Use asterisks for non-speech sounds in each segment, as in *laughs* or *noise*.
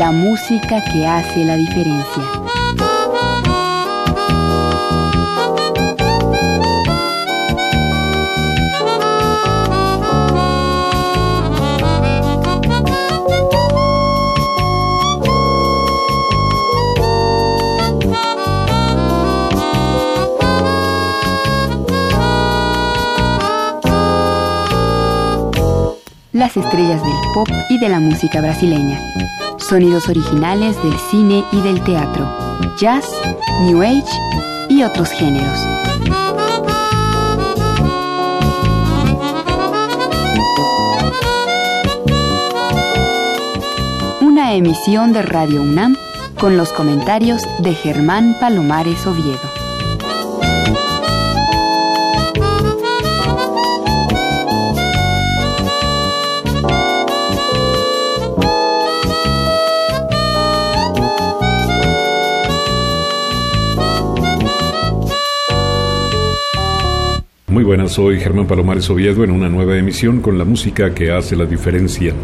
La música que hace la diferencia. las estrellas del pop y de la música brasileña, sonidos originales del cine y del teatro, jazz, new age y otros géneros. Una emisión de Radio UNAM con los comentarios de Germán Palomares Oviedo. Soy Germán Palomares Oviedo en una nueva emisión con la música que hace la diferencia.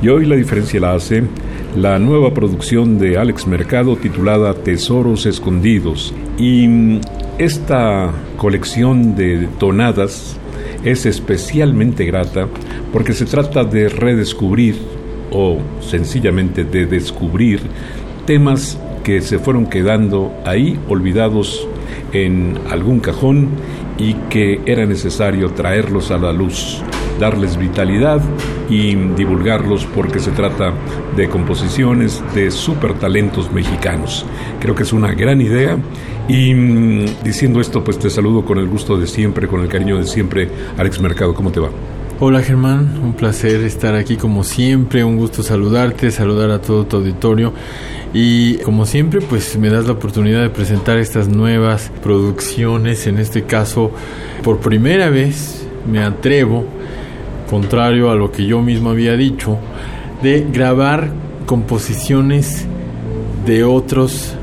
Y hoy la diferencia la hace la nueva producción de Alex Mercado titulada Tesoros Escondidos. Y esta colección de tonadas es especialmente grata porque se trata de redescubrir o sencillamente de descubrir temas que se fueron quedando ahí olvidados en algún cajón y que era necesario traerlos a la luz, darles vitalidad y divulgarlos porque se trata de composiciones de super talentos mexicanos. Creo que es una gran idea y mm, diciendo esto pues te saludo con el gusto de siempre, con el cariño de siempre. Alex Mercado, ¿cómo te va? Hola Germán, un placer estar aquí como siempre, un gusto saludarte, saludar a todo tu auditorio. Y como siempre pues me das la oportunidad de presentar estas nuevas producciones, en este caso por primera vez me atrevo, contrario a lo que yo mismo había dicho, de grabar composiciones de otros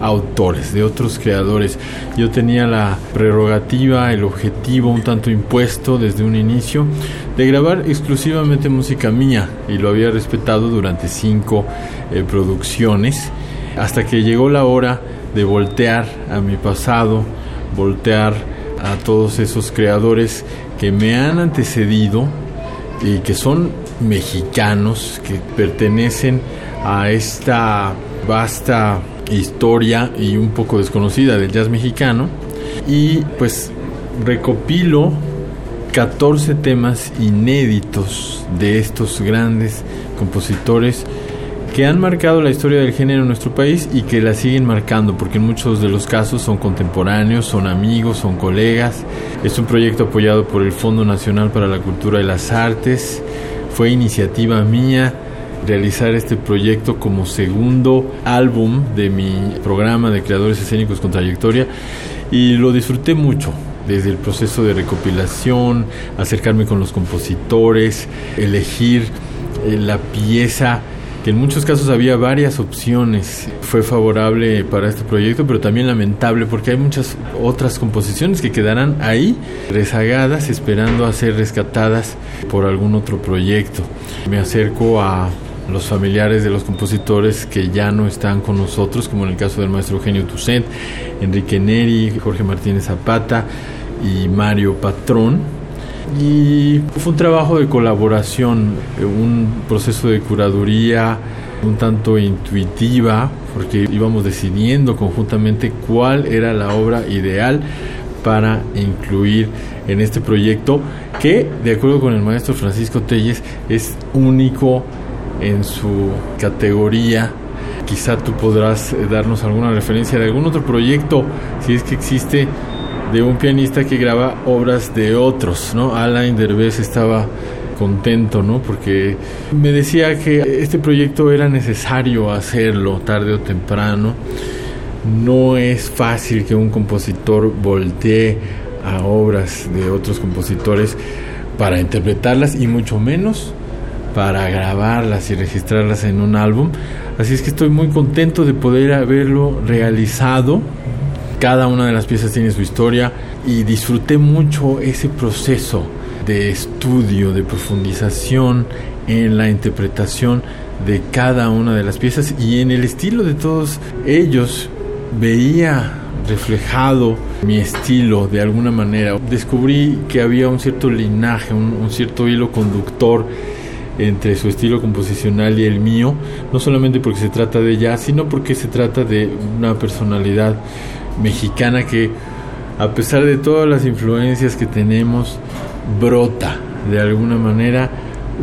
autores, de otros creadores. Yo tenía la prerrogativa, el objetivo un tanto impuesto desde un inicio de grabar exclusivamente música mía y lo había respetado durante cinco eh, producciones hasta que llegó la hora de voltear a mi pasado, voltear a todos esos creadores que me han antecedido y que son mexicanos, que pertenecen a esta vasta historia y un poco desconocida del jazz mexicano y pues recopilo 14 temas inéditos de estos grandes compositores que han marcado la historia del género en nuestro país y que la siguen marcando, porque en muchos de los casos son contemporáneos, son amigos, son colegas. Es un proyecto apoyado por el Fondo Nacional para la Cultura y las Artes. Fue iniciativa mía realizar este proyecto como segundo álbum de mi programa de creadores escénicos con trayectoria y lo disfruté mucho desde el proceso de recopilación, acercarme con los compositores, elegir eh, la pieza que en muchos casos había varias opciones. Fue favorable para este proyecto, pero también lamentable porque hay muchas otras composiciones que quedarán ahí rezagadas esperando a ser rescatadas por algún otro proyecto. Me acerco a los familiares de los compositores que ya no están con nosotros, como en el caso del maestro Eugenio Toussaint, Enrique Neri, Jorge Martínez Zapata y Mario Patrón. Y fue un trabajo de colaboración, un proceso de curaduría un tanto intuitiva, porque íbamos decidiendo conjuntamente cuál era la obra ideal para incluir en este proyecto que, de acuerdo con el maestro Francisco Telles, es único en su categoría. Quizá tú podrás eh, darnos alguna referencia de algún otro proyecto, si es que existe, de un pianista que graba obras de otros, ¿no? Alain Derbez estaba contento, ¿no? Porque me decía que este proyecto era necesario hacerlo tarde o temprano. No es fácil que un compositor voltee a obras de otros compositores para interpretarlas y mucho menos para grabarlas y registrarlas en un álbum. Así es que estoy muy contento de poder haberlo realizado. Cada una de las piezas tiene su historia y disfruté mucho ese proceso de estudio, de profundización en la interpretación de cada una de las piezas y en el estilo de todos ellos veía reflejado mi estilo de alguna manera. Descubrí que había un cierto linaje, un, cierto hilo conductor entre su estilo composicional y el mío, no solamente porque se trata de jazz, sino porque se trata de una personalidad mexicana que a pesar de todas las influencias que tenemos, brota de alguna manera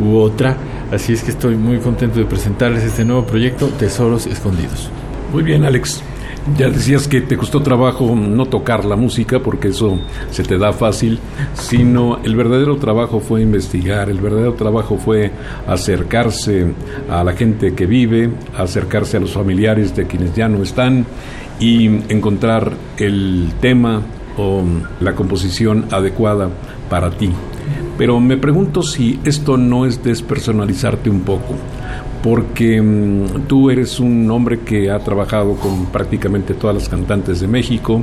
u otra. Así es que estoy muy contento de presentarles este nuevo proyecto, Tesoros Escondidos. Muy bien, Alex. Ya decías que te costó trabajo no tocar la música porque eso se te da fácil, sino el verdadero trabajo fue investigar, el verdadero trabajo fue acercarse a la gente que vive, acercarse a los familiares de quienes ya no están y encontrar el tema o la composición adecuada para ti. Pero me pregunto si esto no es despersonalizarte un poco, porque mm, tú eres un hombre que ha trabajado con prácticamente todas las cantantes de México,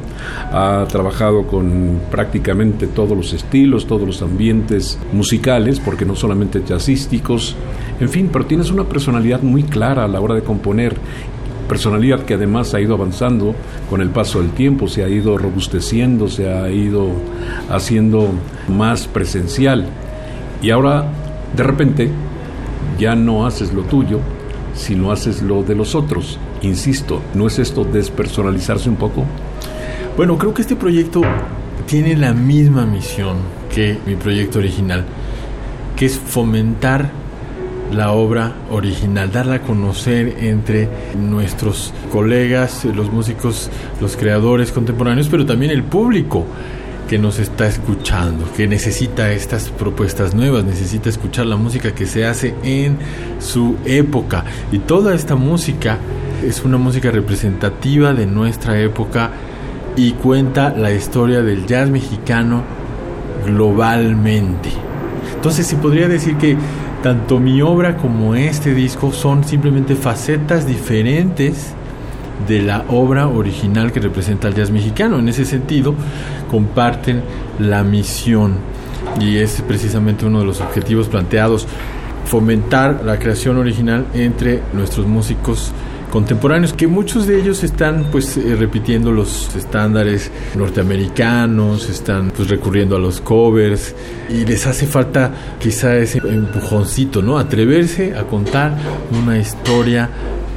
ha trabajado con prácticamente todos los estilos, todos los ambientes musicales, porque no solamente jazzísticos, en fin, pero tienes una personalidad muy clara a la hora de componer personalidad que además ha ido avanzando con el paso del tiempo, se ha ido robusteciendo, se ha ido haciendo más presencial. Y ahora, de repente, ya no haces lo tuyo, sino haces lo de los otros. Insisto, ¿no es esto despersonalizarse un poco? Bueno, creo que este proyecto tiene la misma misión que mi proyecto original, que es fomentar la obra original, darla a conocer entre nuestros colegas, los músicos, los creadores contemporáneos, pero también el público que nos está escuchando, que necesita estas propuestas nuevas, necesita escuchar la música que se hace en su época. Y toda esta música es una música representativa de nuestra época y cuenta la historia del jazz mexicano globalmente. Entonces se podría decir que tanto mi obra como este disco son simplemente facetas diferentes de la obra original que representa el jazz mexicano. En ese sentido, comparten la misión y es precisamente uno de los objetivos planteados, fomentar la creación original entre nuestros músicos contemporáneos, que muchos de ellos están pues eh, repitiendo los estándares norteamericanos, están pues recurriendo a los covers y les hace falta quizá ese empujoncito, ¿no? Atreverse a contar una historia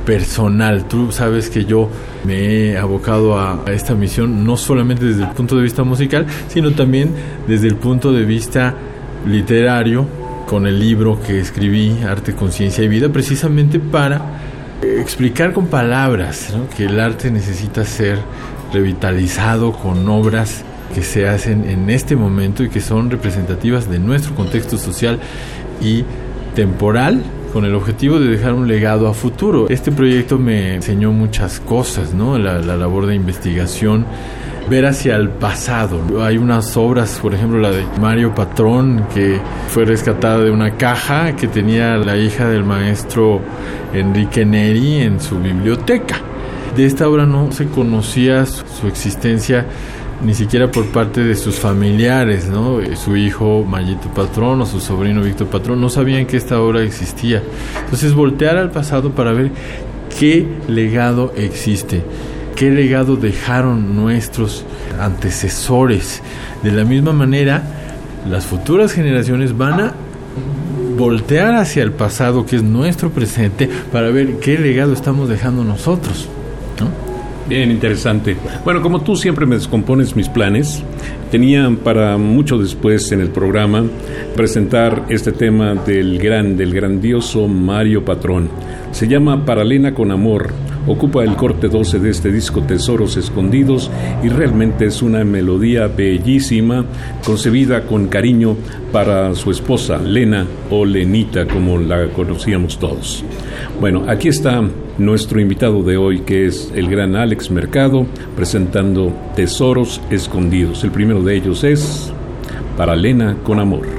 personal. Tú sabes que yo me he abocado a, esta misión no solamente desde el punto de vista musical, sino también desde el punto de vista literario con el libro que escribí, Arte, Conciencia y Vida, precisamente para explicar con palabras que el arte necesita ser revitalizado con obras que se hacen en este momento y que son representativas de nuestro contexto social y temporal con el objetivo de dejar un legado a futuro. Este proyecto me enseñó muchas cosas, ¿no? La, la labor de investigación, ver hacia el pasado. Hay unas obras, por ejemplo, la de Mario Patrón, que fue rescatada de una caja que tenía la hija del maestro Enrique Neri en su biblioteca. De esta obra no se conocía su existencia ni siquiera por parte de sus familiares, ¿no? Su hijo Mayito Patrón o su sobrino Víctor Patrón no sabían que esta obra existía. Entonces voltear al pasado para ver qué legado existe qué legado dejaron nuestros antecesores. De la misma manera, las futuras generaciones van a voltear hacia el pasado, que es nuestro presente, para ver qué legado estamos dejando nosotros. Bien interesante. Bueno, como tú siempre me descompones mis planes, tenía para mucho después en el programa presentar este tema del gran, del grandioso Mario Patrón. Se llama Paralena con Amor Ocupa el corte 12 de este disco Tesoros Escondidos y realmente es una melodía bellísima, concebida con cariño para su esposa, Lena o Lenita, como la conocíamos todos. Bueno, aquí está nuestro invitado de hoy, que es el gran Alex Mercado, presentando Tesoros Escondidos. El primero de ellos es Para Lena con Amor.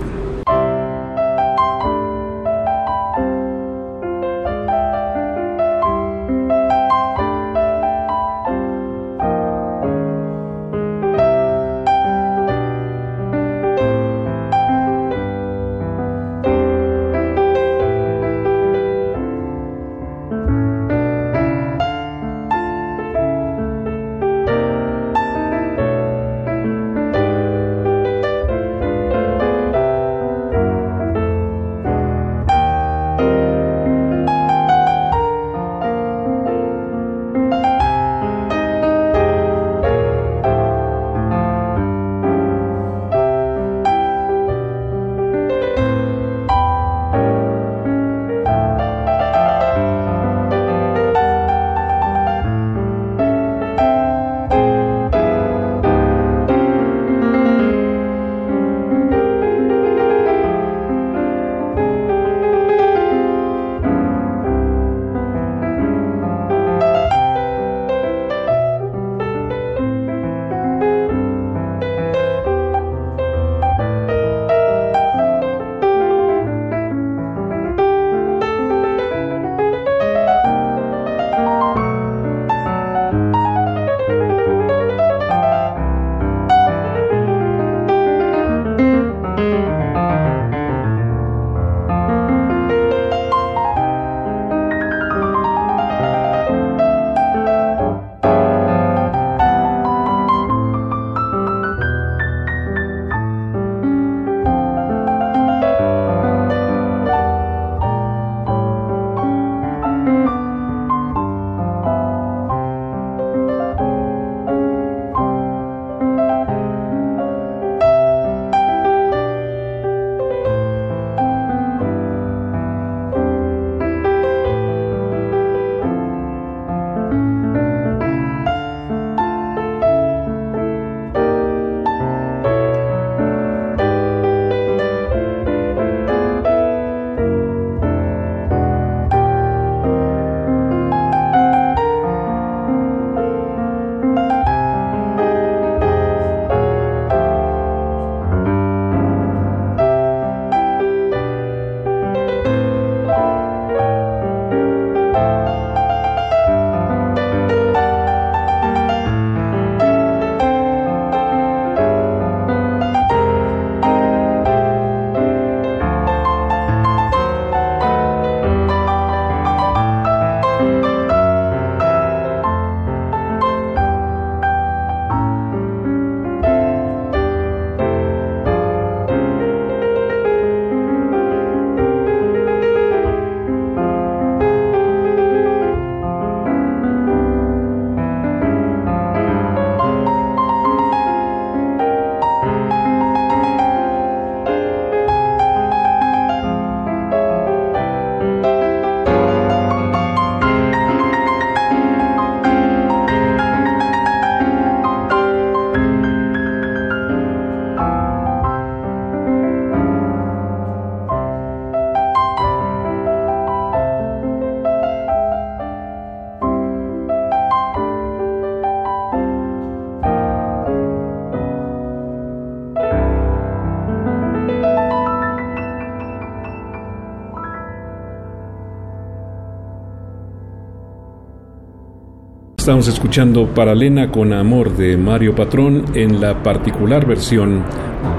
Estamos escuchando Paralena con Amor de Mario Patrón en la particular versión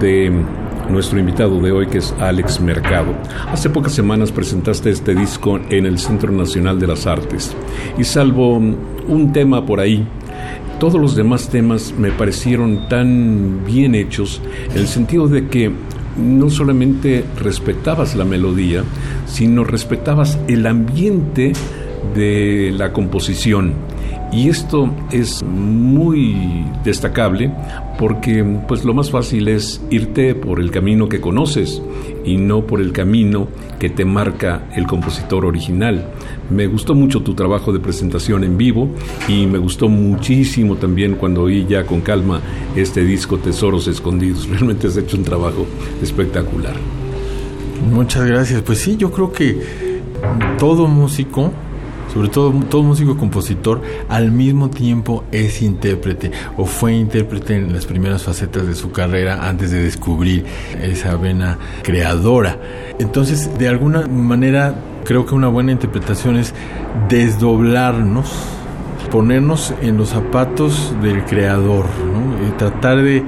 de nuestro invitado de hoy que es Alex Mercado. Hace pocas semanas presentaste este disco en el Centro Nacional de las Artes y salvo un tema por ahí, todos los demás temas me parecieron tan bien hechos en el sentido de que no solamente respetabas la melodía, sino respetabas el ambiente de la composición. Y esto es muy destacable porque pues lo más fácil es irte por el camino que conoces y no por el camino que te marca el compositor original. Me gustó mucho tu trabajo de presentación en vivo y me gustó muchísimo también cuando oí ya con calma este disco Tesoros Escondidos. *laughs* Realmente has hecho un trabajo espectacular. Muchas gracias. Pues sí, yo creo que todo músico sobre todo todo músico compositor, al mismo tiempo es intérprete o fue intérprete en las primeras facetas de su carrera antes de descubrir esa vena creadora. Entonces, de alguna manera, creo que una buena interpretación es desdoblarnos, ponernos en los zapatos del creador, y tratar de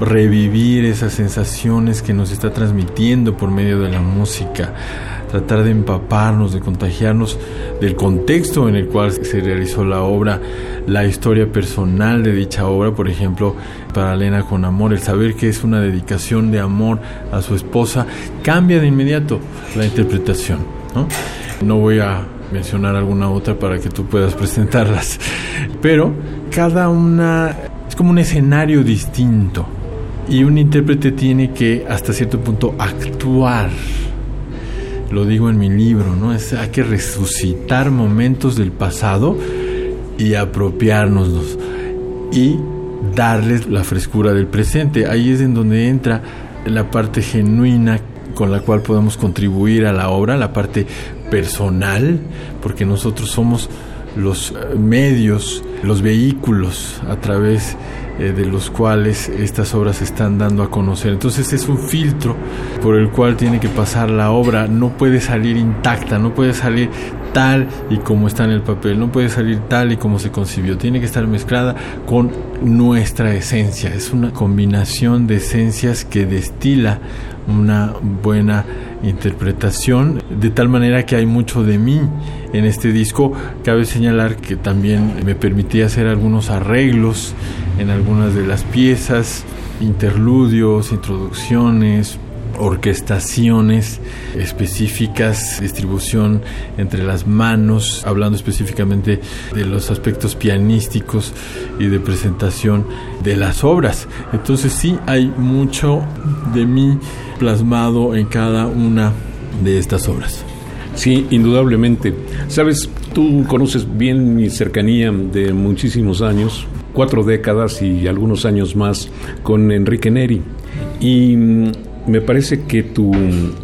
revivir esas sensaciones que nos está transmitiendo por medio de la música tratar de empaparnos, de contagiarnos del contexto en el cual se realizó la obra, la historia personal de dicha obra, por ejemplo, para Elena con amor, el saber que es una dedicación de amor a su esposa, cambia de inmediato la interpretación. No, no voy a mencionar alguna otra para que tú puedas presentarlas, pero cada una es como un escenario distinto y un intérprete tiene que hasta cierto punto actuar lo digo en mi libro, ¿no? Es, hay que resucitar momentos del pasado y apropiárnoslos y darles la frescura del presente. Ahí es en donde entra la parte genuina con la cual podemos contribuir a la obra, la parte personal, porque nosotros somos los medios, los vehículos a través eh, de los cuales estas obras están dando a conocer. Entonces es un filtro por el cual tiene que pasar la obra, no puede salir intacta, no puede salir tal y como está en el papel, no puede salir tal y como se concibió, tiene que estar mezclada con nuestra esencia, es una combinación de esencias que destila una buena interpretación, de tal manera que hay mucho de mí en este disco. Cabe señalar que también me permití hacer algunos arreglos en algunas de las piezas, interludios, introducciones, orquestaciones específicas, distribución entre las manos, hablando específicamente de los aspectos pianísticos y de presentación de las obras. Entonces sí hay mucho de mí plasmado en cada una de estas obras. Sí, indudablemente. Sabes, tú conoces bien mi cercanía de muchísimos años, cuatro décadas y algunos años más con Enrique Neri. Y mm, me parece que tu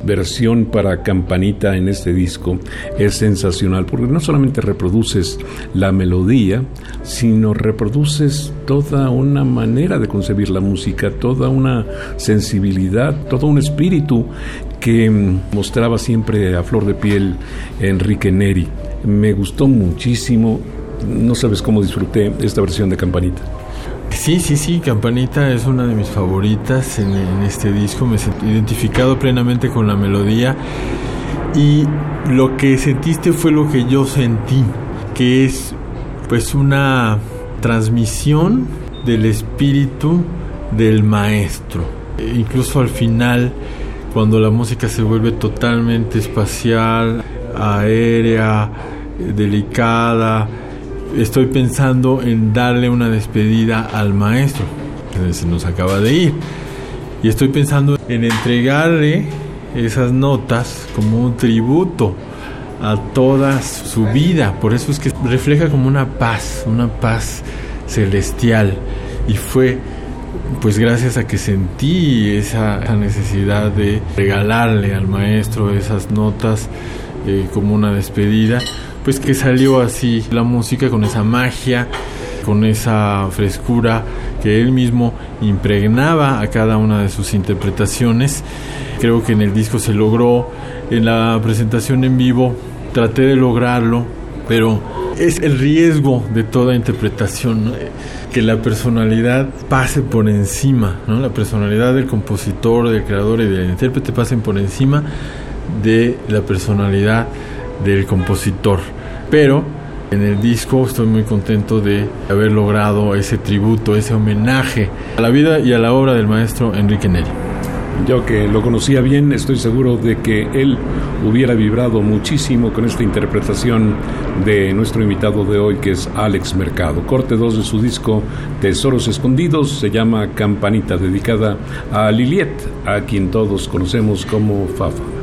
versión para campanita en este disco es sensacional porque no solamente reproduces la melodía, sino reproduces toda una manera de concebir la música, toda una sensibilidad, todo un espíritu que mostraba siempre a flor de piel Enrique Neri. Me gustó muchísimo, no sabes cómo disfruté esta versión de campanita. Sí, sí, sí, Campanita es una de mis favoritas en, este disco. Me he identificado plenamente con la melodía y lo que sentiste fue lo que yo sentí, que es pues una transmisión del espíritu del maestro. E incluso al final, cuando la música se vuelve totalmente espacial, aérea, delicada, estoy pensando en darle una despedida al maestro, que se nos acaba de ir. Y estoy pensando en entregarle esas notas como un tributo a toda su vida. Por eso es que refleja como una paz, una paz celestial. Y fue pues gracias a que sentí esa, necesidad de regalarle al maestro esas notas eh, como una despedida, pues que salió así la música con esa magia, con esa frescura que él mismo impregnaba a cada una de sus interpretaciones. Creo que en el disco se logró, en la presentación en vivo traté de lograrlo pero es el riesgo de toda interpretación, que la personalidad pase por encima, ¿no? la personalidad del compositor, del creador y del intérprete pasen por encima de la personalidad del compositor. Pero en el disco estoy muy contento de haber logrado ese tributo, ese homenaje a la vida y a la obra del maestro Enrique Neri. Yo que lo conocía bien, estoy seguro de que él hubiera vibrado muchísimo con esta interpretación de nuestro invitado de hoy, que es Alex Mercado. Corte 2 de su disco Tesoros Escondidos se llama Campanita, dedicada a Liliet, a quien todos conocemos como Fafa.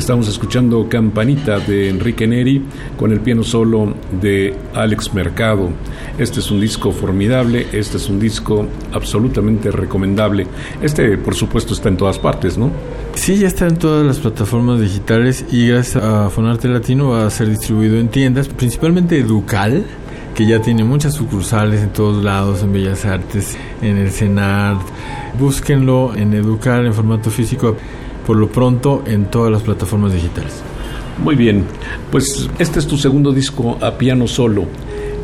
Estamos escuchando Campanita de Enrique Neri con el piano solo de Alex Mercado. Este es un disco formidable, este es un disco absolutamente recomendable. Este, por supuesto, está en todas partes, ¿no? Sí, ya está en todas las plataformas digitales y gracias a Fonarte Latino va a ser distribuido en tiendas, principalmente Educal, que ya tiene muchas sucursales en todos lados, en Bellas Artes, en el CENART. Búsquenlo en Educal en formato físico, por lo pronto en todas las plataformas digitales. Muy bien, pues este es tu segundo disco a piano solo.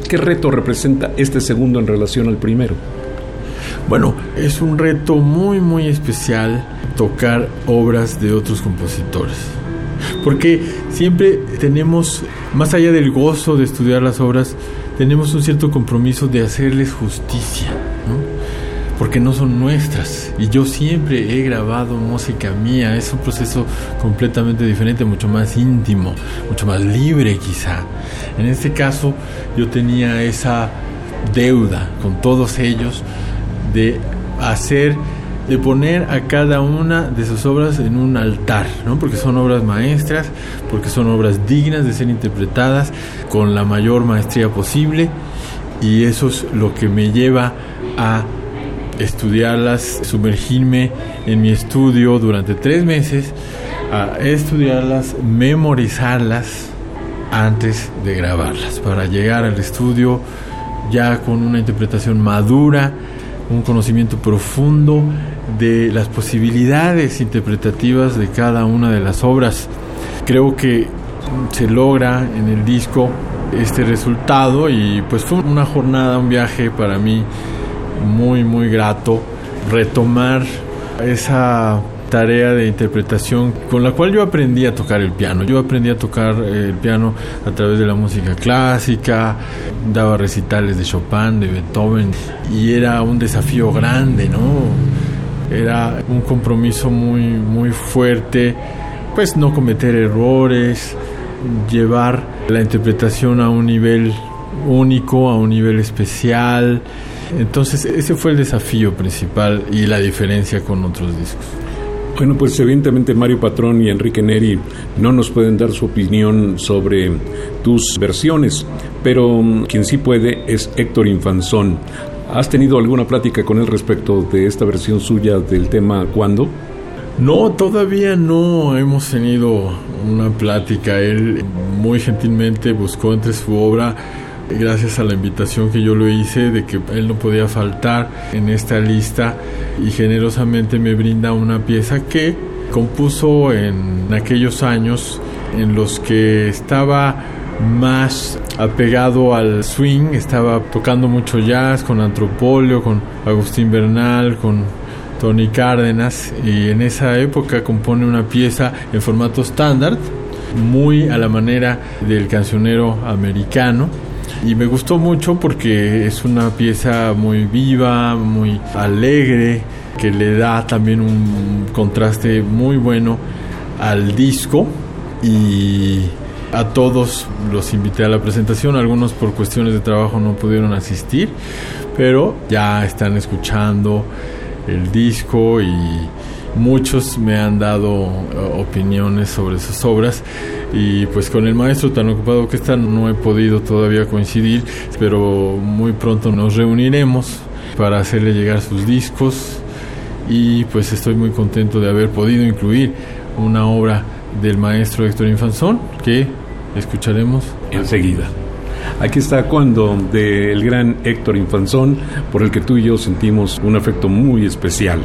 ¿Qué reto representa este segundo en relación al primero? Bueno, es un reto muy muy especial tocar obras de otros compositores. Porque siempre tenemos, más allá del gozo de estudiar las obras, tenemos un cierto compromiso de hacerles justicia, ¿no? Porque no son nuestras. Y yo siempre he grabado música mía, es un proceso completamente diferente, mucho más íntimo, mucho más libre quizá. En este caso yo tenía esa deuda con todos ellos de hacer de poner a cada una de sus obras en un altar, ¿no? Porque son obras maestras, porque son obras dignas de ser interpretadas con la mayor maestría posible y eso es lo que me lleva a estudiarlas, sumergirme en mi estudio durante tres meses, a estudiarlas, memorizarlas antes de grabarlas, para llegar al estudio ya con una interpretación madura, un conocimiento profundo de las posibilidades interpretativas de cada una de las obras. Creo que se logra en el disco este resultado y pues fue una jornada, un viaje para mí muy muy grato retomar esa tarea de interpretación con la cual yo aprendí a tocar el piano. Yo aprendí a tocar el piano a través de la música clásica, daba recitales de Chopin, de Beethoven y era un desafío grande, ¿no? Era un compromiso muy muy fuerte, pues no cometer errores, llevar la interpretación a un nivel único, a un nivel especial. Entonces ese fue el desafío principal y la diferencia con otros discos. Bueno, pues evidentemente Mario Patrón y Enrique Neri no nos pueden dar su opinión sobre tus versiones, pero mm, quien sí puede es Héctor Infanzón. ¿Has tenido alguna plática con él respecto de esta versión suya del tema ¿Cuándo? No, todavía no hemos tenido una plática. Él muy gentilmente buscó entre su obra gracias a la invitación que yo lo hice de que él no podía faltar en esta lista y generosamente me brinda una pieza que compuso en aquellos años en los que estaba más apegado al swing, estaba tocando mucho jazz con Antropolio, con Agustín Bernal, con Tony Cárdenas y en esa época compone una pieza en formato estándar muy a la manera del cancionero americano y me gustó mucho porque es una pieza muy viva, muy alegre, que le da también un contraste muy bueno al disco. Y a todos los invité a la presentación, algunos por cuestiones de trabajo no pudieron asistir, pero ya están escuchando el disco y muchos me han dado eh, opiniones sobre sus obras y pues con el maestro tan ocupado que está no he podido todavía coincidir, pero muy pronto nos reuniremos para hacerle llegar sus discos y pues estoy muy contento de haber podido incluir una obra del maestro Héctor Infanzón que escucharemos enseguida. Aquí está Cuando del gran Héctor Infanzón, por el que tú y yo sentimos un afecto muy especial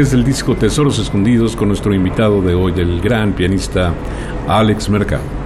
es el disco Tesoros Escondidos con nuestro invitado de hoy, el gran pianista Alex Mercado.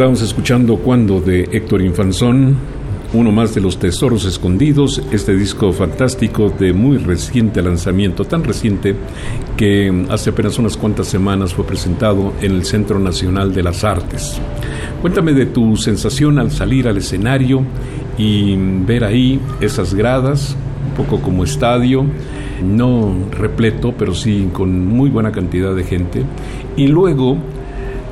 Estábamos escuchando Cuando de Héctor Infanzón, uno más de los tesoros escondidos, este disco fantástico de muy reciente lanzamiento, tan reciente que hace apenas unas cuantas semanas fue presentado en el Centro Nacional de las Artes. Cuéntame de tu sensación al salir al escenario y ver ahí esas gradas, un poco como estadio, no repleto, pero sí con muy buena cantidad de gente. Y luego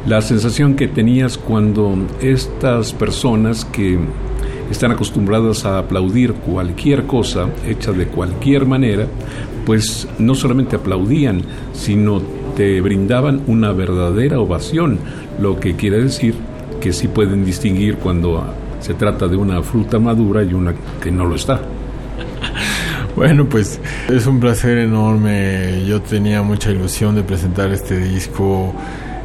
la sensación que tenías cuando estas personas que están acostumbradas a aplaudir cualquier cosa hecha de cualquier manera, pues no solamente aplaudían, sino te brindaban una verdadera ovación, lo que quiere decir que sí pueden distinguir cuando se trata de una fruta madura y una que no lo está. *laughs* Bueno, pues es un placer enorme. Yo tenía mucha ilusión de presentar este disco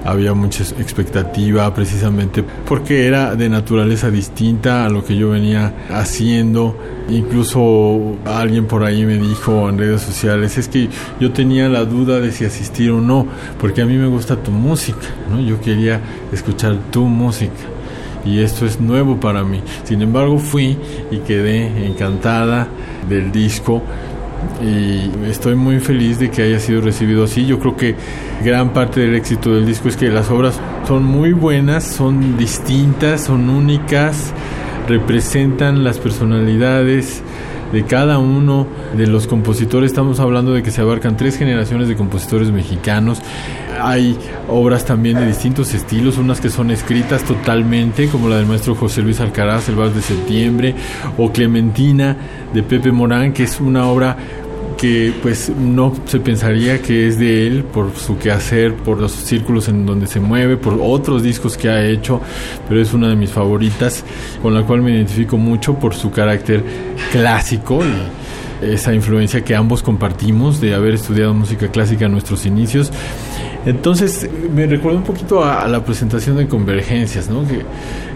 había mucha expectativa precisamente porque era de naturaleza distinta a lo que yo venía haciendo. Incluso alguien por ahí me dijo en redes sociales, es que yo tenía la duda de si asistir o no, porque a mí me gusta tu música, ¿no? Yo quería escuchar tu música y esto es nuevo para mí. Sin embargo, fui y quedé encantada del disco y estoy muy feliz de que haya sido recibido así. Yo creo que gran parte del éxito del disco es que las obras son muy buenas, son distintas, son únicas, representan las personalidades de cada uno de los compositores. Estamos hablando de que se abarcan tres generaciones de compositores mexicanos. Hay obras también de distintos estilos, unas que son escritas totalmente, como la del maestro José Luis Alcaraz, El Vals de Septiembre, o Clementina de Pepe Morán, que es una obra que pues no se pensaría que es de él por su quehacer, por los círculos en donde se mueve, por otros discos que ha hecho, pero es una de mis favoritas con la cual me identifico mucho por su carácter clásico y esa influencia que ambos compartimos de haber estudiado música clásica en nuestros inicios. Entonces me recuerda un poquito a, la presentación de Convergencias, ¿no? que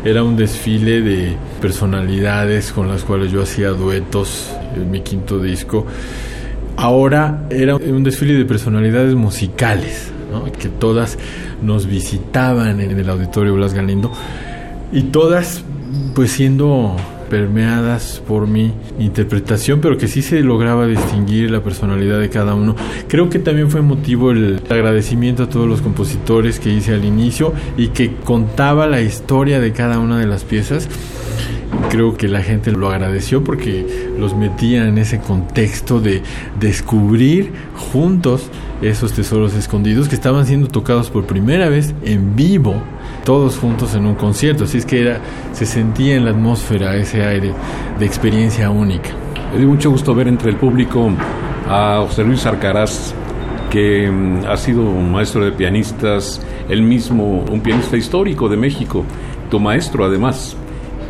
era un desfile de personalidades con las cuales yo hacía duetos en mi quinto disco ahora era un desfile de personalidades musicales, que todas nos visitaban en el auditorio Blas Galindo y todas pues siendo permeadas por mi interpretación, pero que sí se lograba distinguir la personalidad de cada uno. Creo que también fue motivo el agradecimiento a todos los compositores que hice al inicio y que contaba la historia de cada una de las piezas creo que la gente lo agradeció porque los metía en ese contexto de descubrir juntos esos tesoros escondidos que estaban siendo tocados por primera vez en vivo, todos juntos en un concierto. Así es que era, se sentía en la atmósfera ese aire de experiencia única. Me dio mucho gusto ver entre el público a José Luis Arcaraz, que mm, ha sido un maestro de pianistas, él mismo un pianista histórico de México, tu maestro además.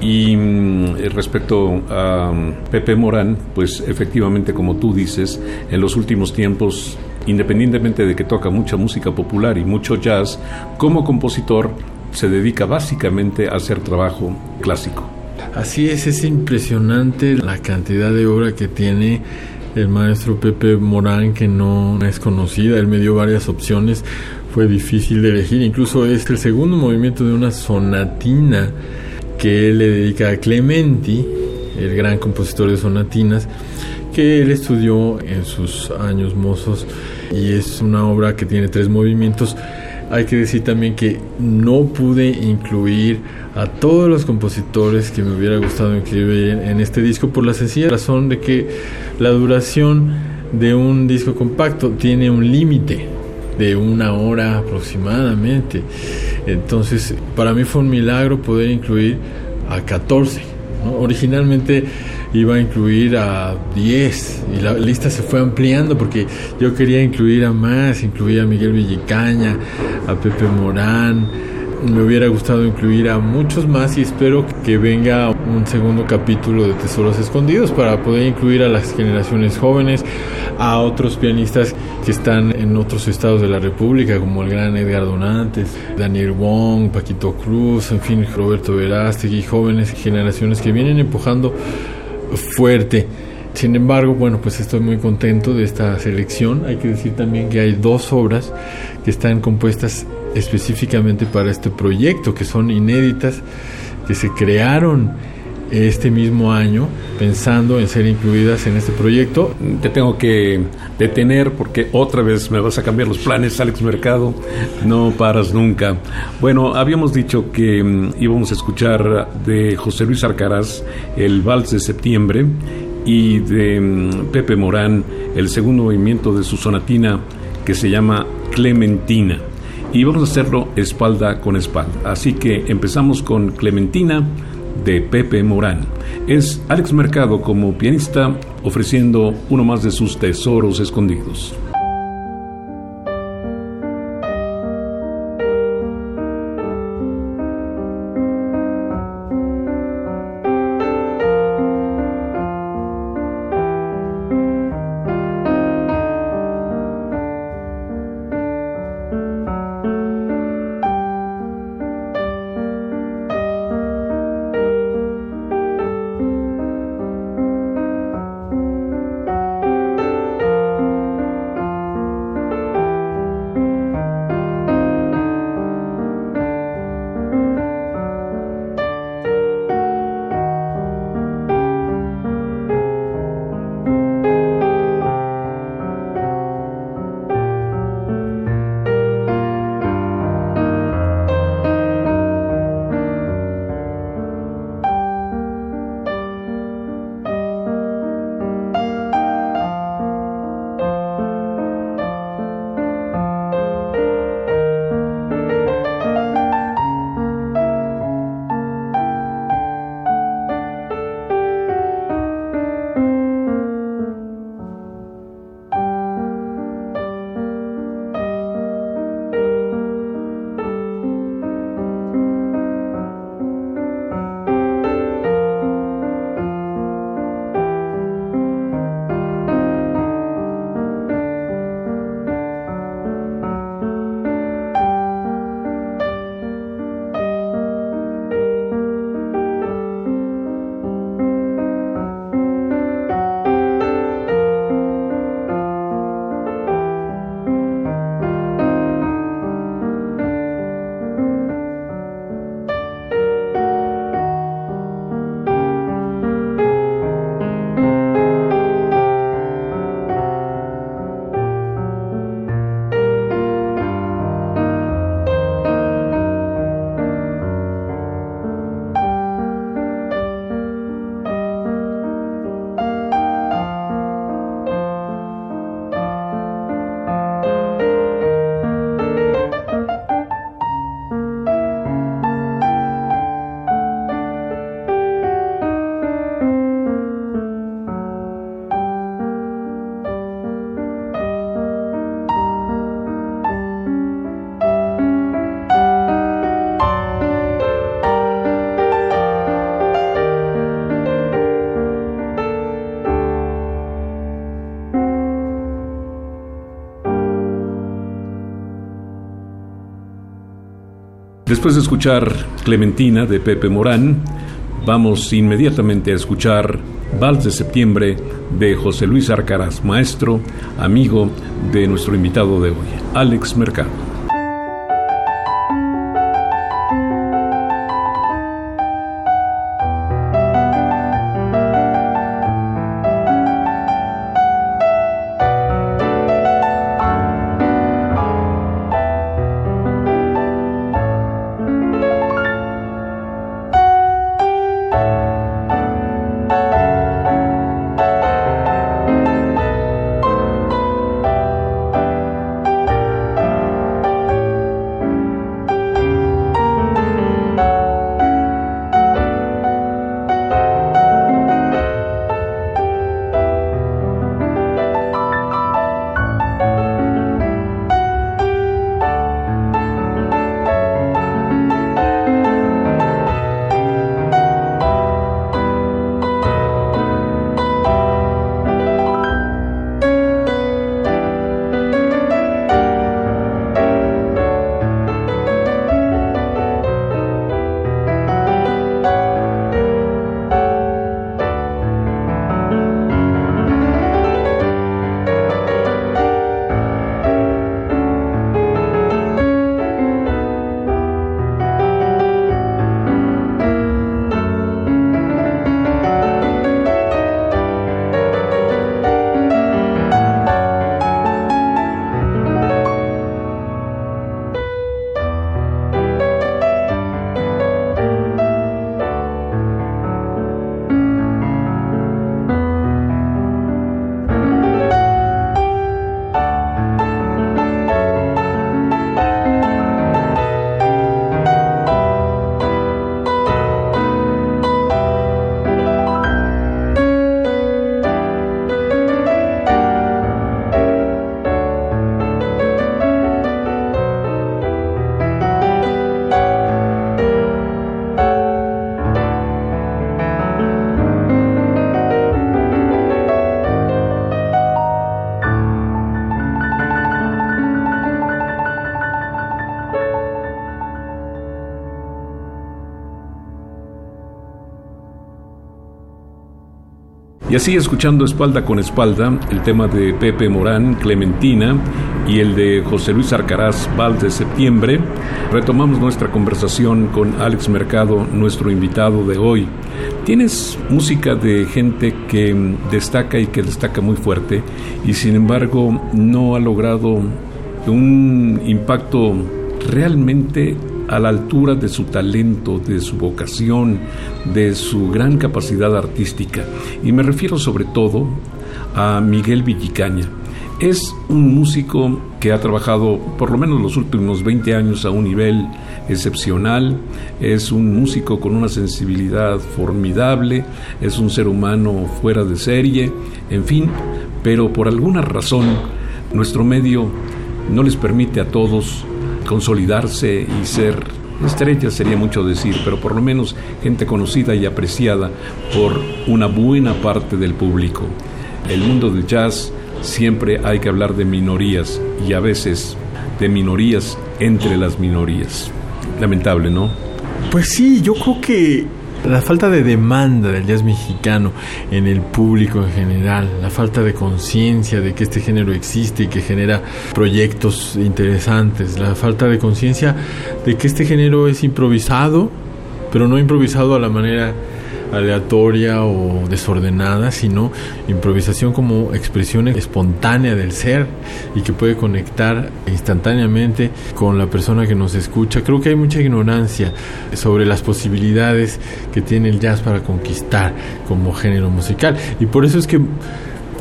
Y mm, respecto a mm, Pepe Morán, pues efectivamente, como tú dices, en los últimos tiempos, independientemente de que toca mucha música popular y mucho jazz, como compositor se dedica básicamente a hacer trabajo clásico. Así es, es impresionante la cantidad de obra que tiene el maestro Pepe Morán, que no es conocida. Él me dio varias opciones, fue difícil de elegir. Incluso es el segundo movimiento de una sonatina que él le dedica a Clementi, el gran compositor de sonatinas, que él estudió en sus años mozos y es una obra que tiene tres movimientos. Hay que decir también que no pude incluir a todos los compositores que me hubiera gustado incluir en este disco por la sencilla razón de que la duración de un disco compacto tiene un límite de una hora aproximadamente. Entonces, para mí fue un milagro poder incluir a 14. Originalmente iba a incluir a 10 y la lista se fue ampliando porque yo quería incluir a más, incluía a Miguel Villicaña, a Pepe Morán, me hubiera gustado incluir a muchos más y espero que venga un segundo capítulo de Tesoros Escondidos para poder incluir a las generaciones jóvenes, a otros pianistas que están en otros estados de la República, como el gran Edgar Donantes, Daniel Wong, Paquito Cruz, en fin, Roberto Verástegui, jóvenes generaciones que vienen empujando fuerte. Sin embargo, bueno, pues estoy muy contento de esta selección. Hay que decir también que hay dos obras que están compuestas específicamente para este proyecto, que son inéditas, que se crearon este mismo año pensando en ser incluidas en este proyecto. Te tengo que detener porque otra vez me vas a cambiar los planes, Alex Mercado. No paras nunca. Bueno, habíamos dicho que mm, íbamos a escuchar de José Luis Arcaraz el Vals de Septiembre y de mm, Pepe Morán el segundo movimiento de su sonatina que se llama Clementina. Y vamos a hacerlo espalda con espalda. Así que empezamos con Clementina de Pepe Morán. Es Alex Mercado como pianista ofreciendo uno más de sus tesoros escondidos. Después de escuchar Clementina de Pepe Morán, vamos inmediatamente a escuchar Vals de Septiembre de José Luis Arcaraz, maestro, amigo de nuestro invitado de hoy, Alex Mercado. Así escuchando espalda con espalda el tema de Pepe Morán, Clementina y el de José Luis Arcaraz, Val de Septiembre, retomamos nuestra conversación con Alex Mercado, nuestro invitado de hoy. Tienes música de gente que destaca y que destaca muy fuerte y sin embargo no ha logrado un impacto realmente a la altura de su talento, de su vocación, de su gran capacidad artística. Y me refiero sobre todo a Miguel Villicaña. Es un músico que ha trabajado por lo menos los últimos 20 años a un nivel excepcional, es un músico con una sensibilidad formidable, es un ser humano fuera de serie, en fin, pero por alguna razón nuestro medio no les permite a todos consolidarse y ser estrella sería mucho decir, pero por lo menos gente conocida y apreciada por una buena parte del público. El mundo del jazz siempre hay que hablar de minorías y a veces de minorías entre las minorías. Lamentable, ¿no? Pues sí, yo creo que la falta de demanda del jazz mexicano en el público en general, la falta de conciencia de que este género existe y que genera proyectos interesantes, la falta de conciencia de que este género es improvisado, pero no improvisado a la manera aleatoria o desordenada, sino improvisación como expresión espontánea del ser y que puede conectar instantáneamente con la persona que nos escucha. Creo que hay mucha ignorancia sobre las posibilidades que tiene el jazz para conquistar como género musical y por eso es que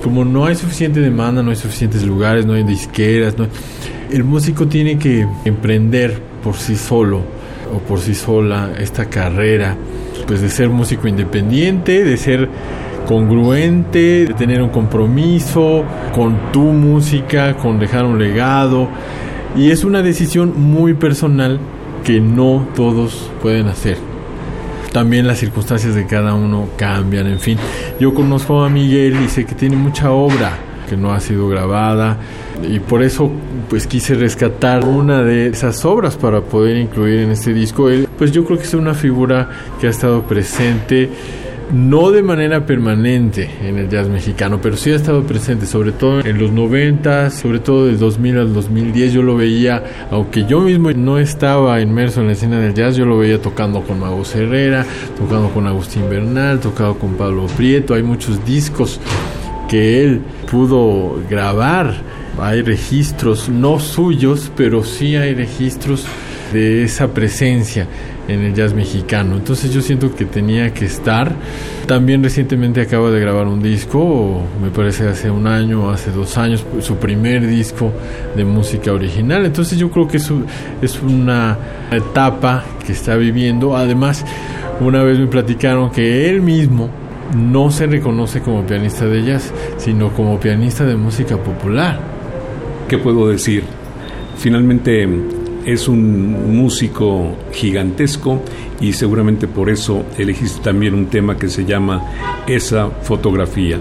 como no hay suficiente demanda, no hay suficientes lugares, no hay disqueras, no el músico tiene que emprender por sí solo o por sí sola esta carrera pues de ser músico independiente, de ser congruente, de tener un compromiso con tu música, con dejar un legado. Y es una decisión muy personal que no todos pueden hacer. También las circunstancias de cada uno cambian, en fin. Yo conozco a Miguel y sé que tiene mucha obra que no ha sido grabada y por eso pues quise rescatar una de esas obras para poder incluir en este disco. Él pues yo creo que es una figura que ha estado presente no de manera permanente en el jazz mexicano, pero sí ha estado presente, sobre todo en los 90, sobre todo del 2000 al 2010, yo lo veía, aunque yo mismo no estaba inmerso en la escena del jazz, yo lo veía tocando con Mago Herrera, tocando con Agustín Bernal, tocado con Pablo Prieto, hay muchos discos que él pudo grabar. Hay registros no suyos, pero sí hay registros de esa presencia en el jazz mexicano. Entonces yo siento que tenía que estar. También recientemente acaba de grabar un disco, me parece hace un año hace dos años, su primer disco de música original. Entonces yo creo que es, es una etapa que está viviendo. Además, una vez me platicaron que él mismo no se reconoce como pianista de jazz, sino como pianista de música popular. ¿Qué puedo decir? Finalmente es un músico gigantesco y seguramente por eso elegiste también un tema que se llama Esa fotografía.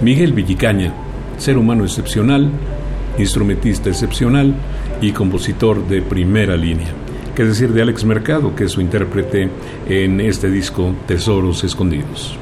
Miguel Villicaña, ser humano excepcional, instrumentista excepcional y compositor de primera línea. ¿Qué decir de Alex Mercado, que es su intérprete en este disco Tesoros Escondidos?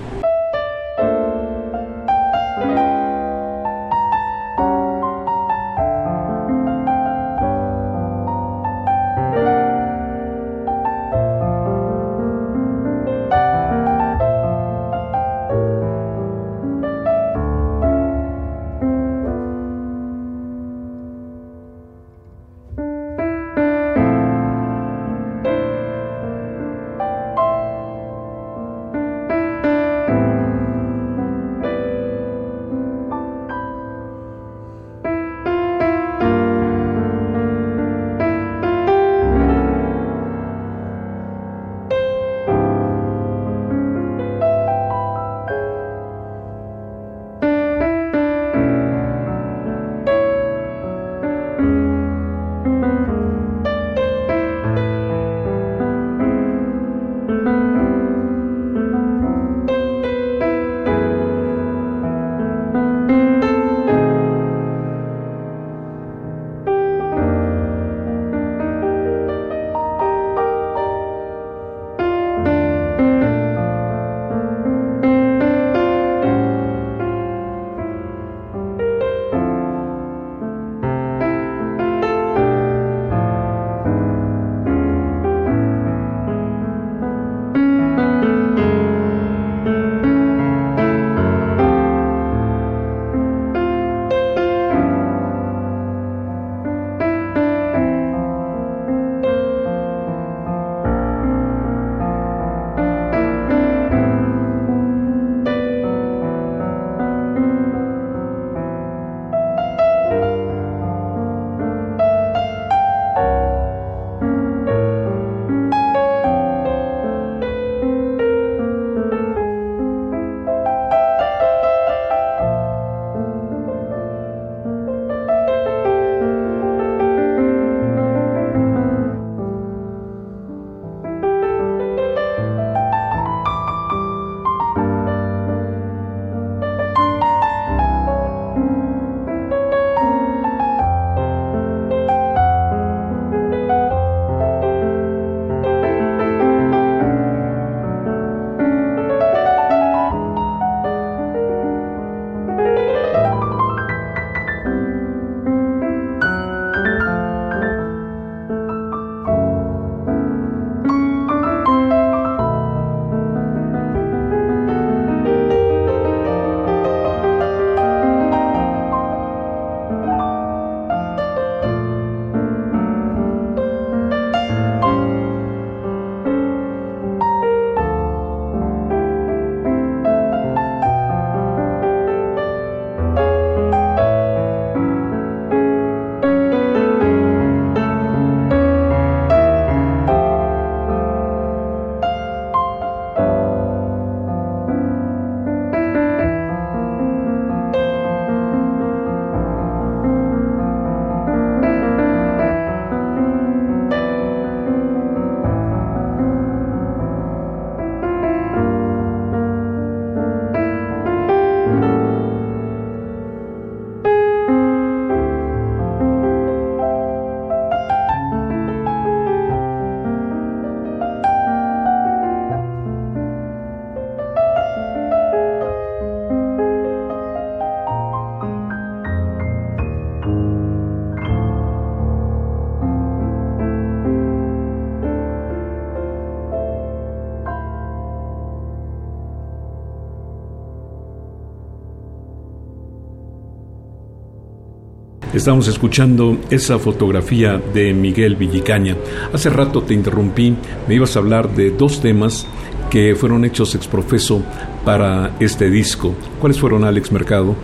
Estamos escuchando esa fotografía de Miguel Villicaña. Hace rato te interrumpí, me ibas a hablar de dos temas que fueron hechos exprofeso para este disco. ¿Cuáles fueron, Alex Mercado?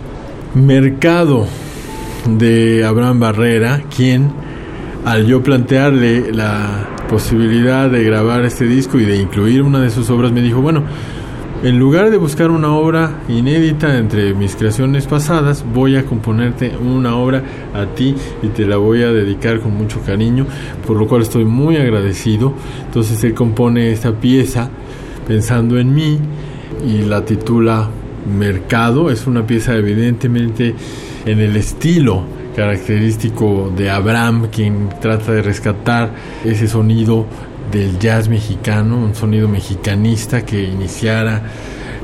Mercado de Abraham Barrera, quien al yo plantearle la posibilidad de grabar este disco y de incluir una de sus obras, me dijo, bueno, en lugar de buscar una obra inédita entre mis creaciones pasadas, voy a componerte una obra a ti y te la voy a dedicar con mucho cariño, por lo cual estoy muy agradecido. Entonces él compone esta pieza pensando en mí y la titula Mercado. Es una pieza evidentemente en el estilo característico de Abraham, quien trata de rescatar ese sonido del jazz mexicano, un sonido mexicanista que iniciara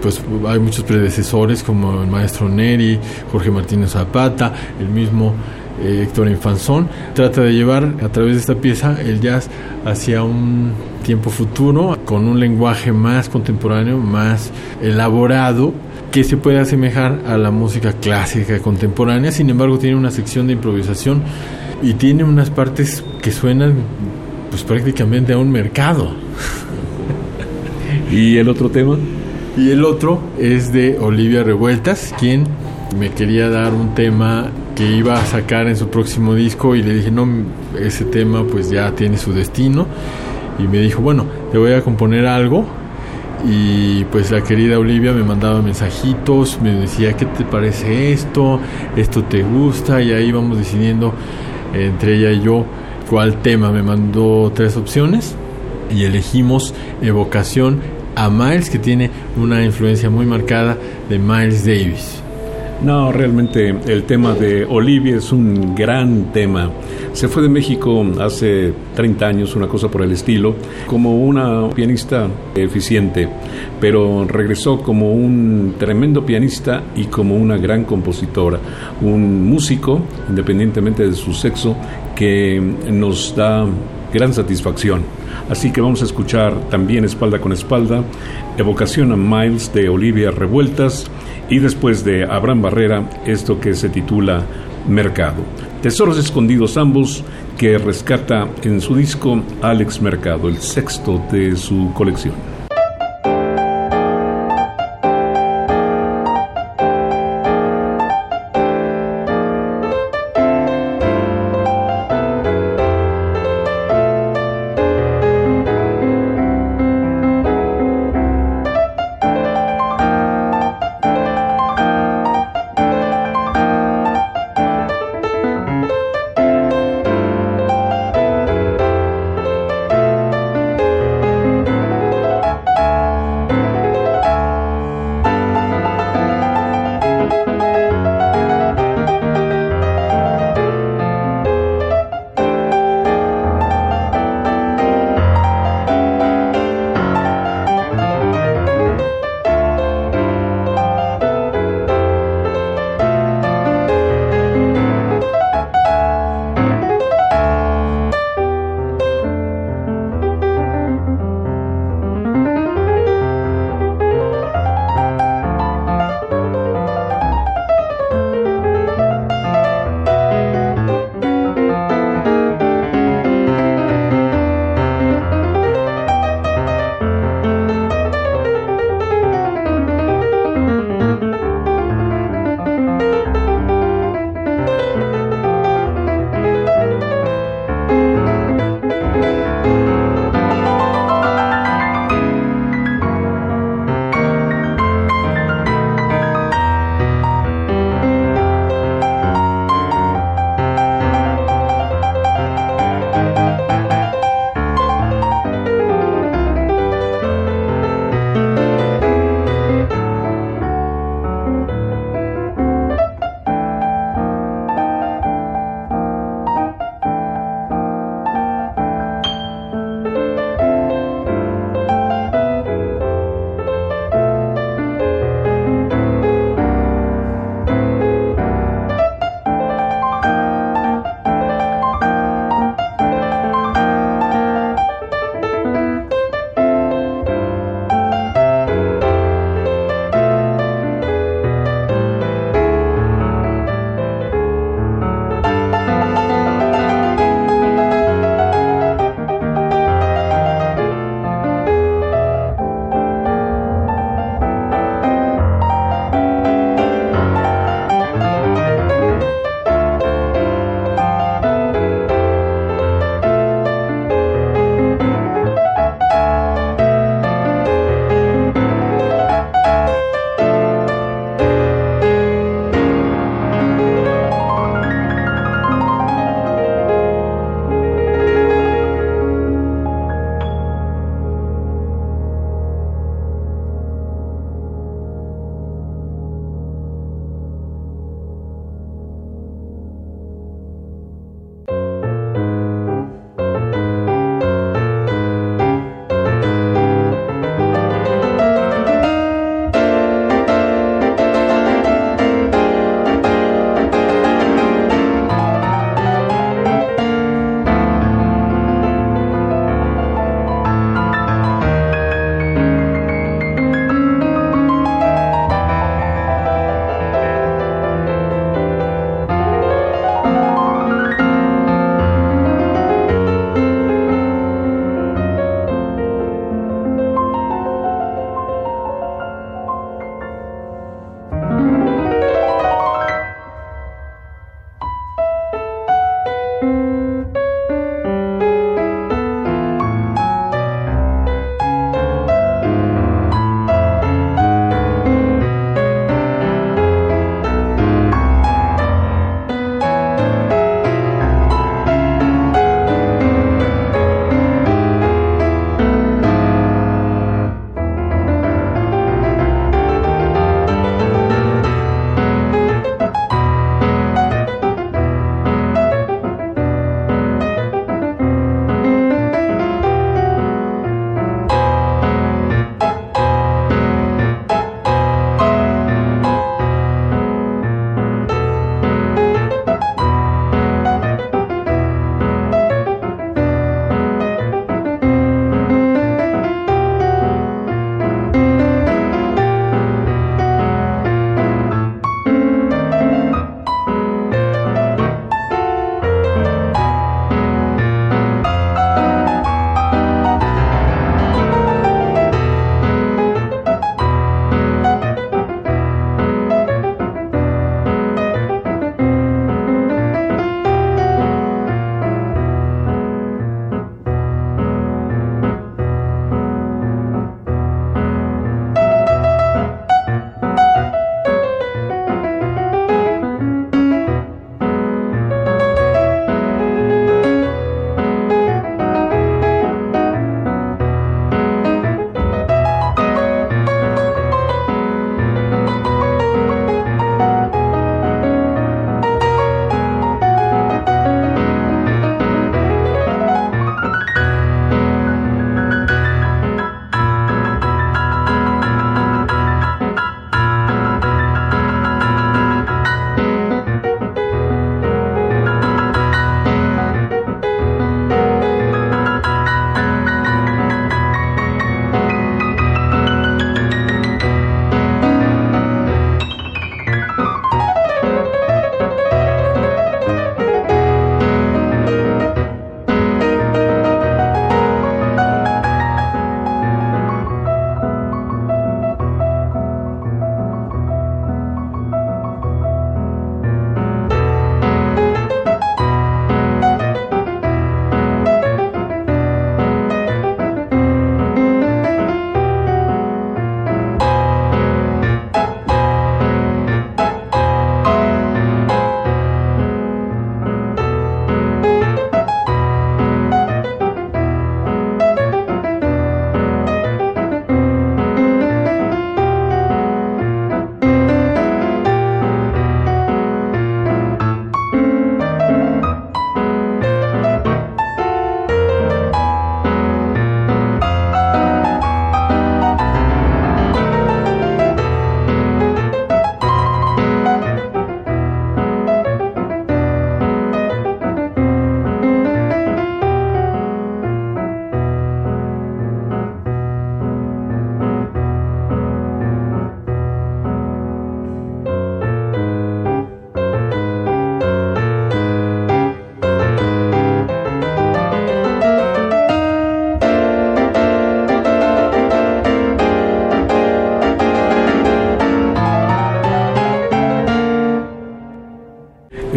pues hay muchos predecesores como el maestro Neri, Jorge Martínez Zapata, el mismo eh, Héctor Infanzón, trata de llevar a través de esta pieza el jazz hacia un tiempo futuro con un lenguaje más contemporáneo, más elaborado que se puede asemejar a la música clásica contemporánea, sin embargo tiene una sección de improvisación y tiene unas partes que suenan pues prácticamente a un mercado. ¿Y el otro tema? Y el otro es de Olivia Revueltas, quien me quería dar un tema que iba a sacar en su próximo disco y le dije, no, ese tema pues ya tiene su destino. Y me dijo, bueno, te voy a componer algo. Y pues la querida Olivia me mandaba mensajitos, me decía, ¿qué te parece esto? ¿Esto te gusta? Y ahí vamos decidiendo entre ella y yo cuál tema. Me mandó tres opciones y elegimos Evocación a Miles, que tiene una influencia muy marcada de Miles Davis. No, realmente el tema de Olivia es un gran tema. Se fue de México hace 30 años, una cosa por el estilo, como una pianista eficiente, pero regresó como un tremendo pianista y como una gran compositora, un músico, independientemente de su sexo, que nos da gran satisfacción. Así que vamos a escuchar también espalda con espalda, evocación a Miles de Olivia Revueltas y después de Abraham Barrera, esto que se titula Mercado. Tesoros escondidos ambos que rescata en su disco Alex Mercado, el sexto de su colección.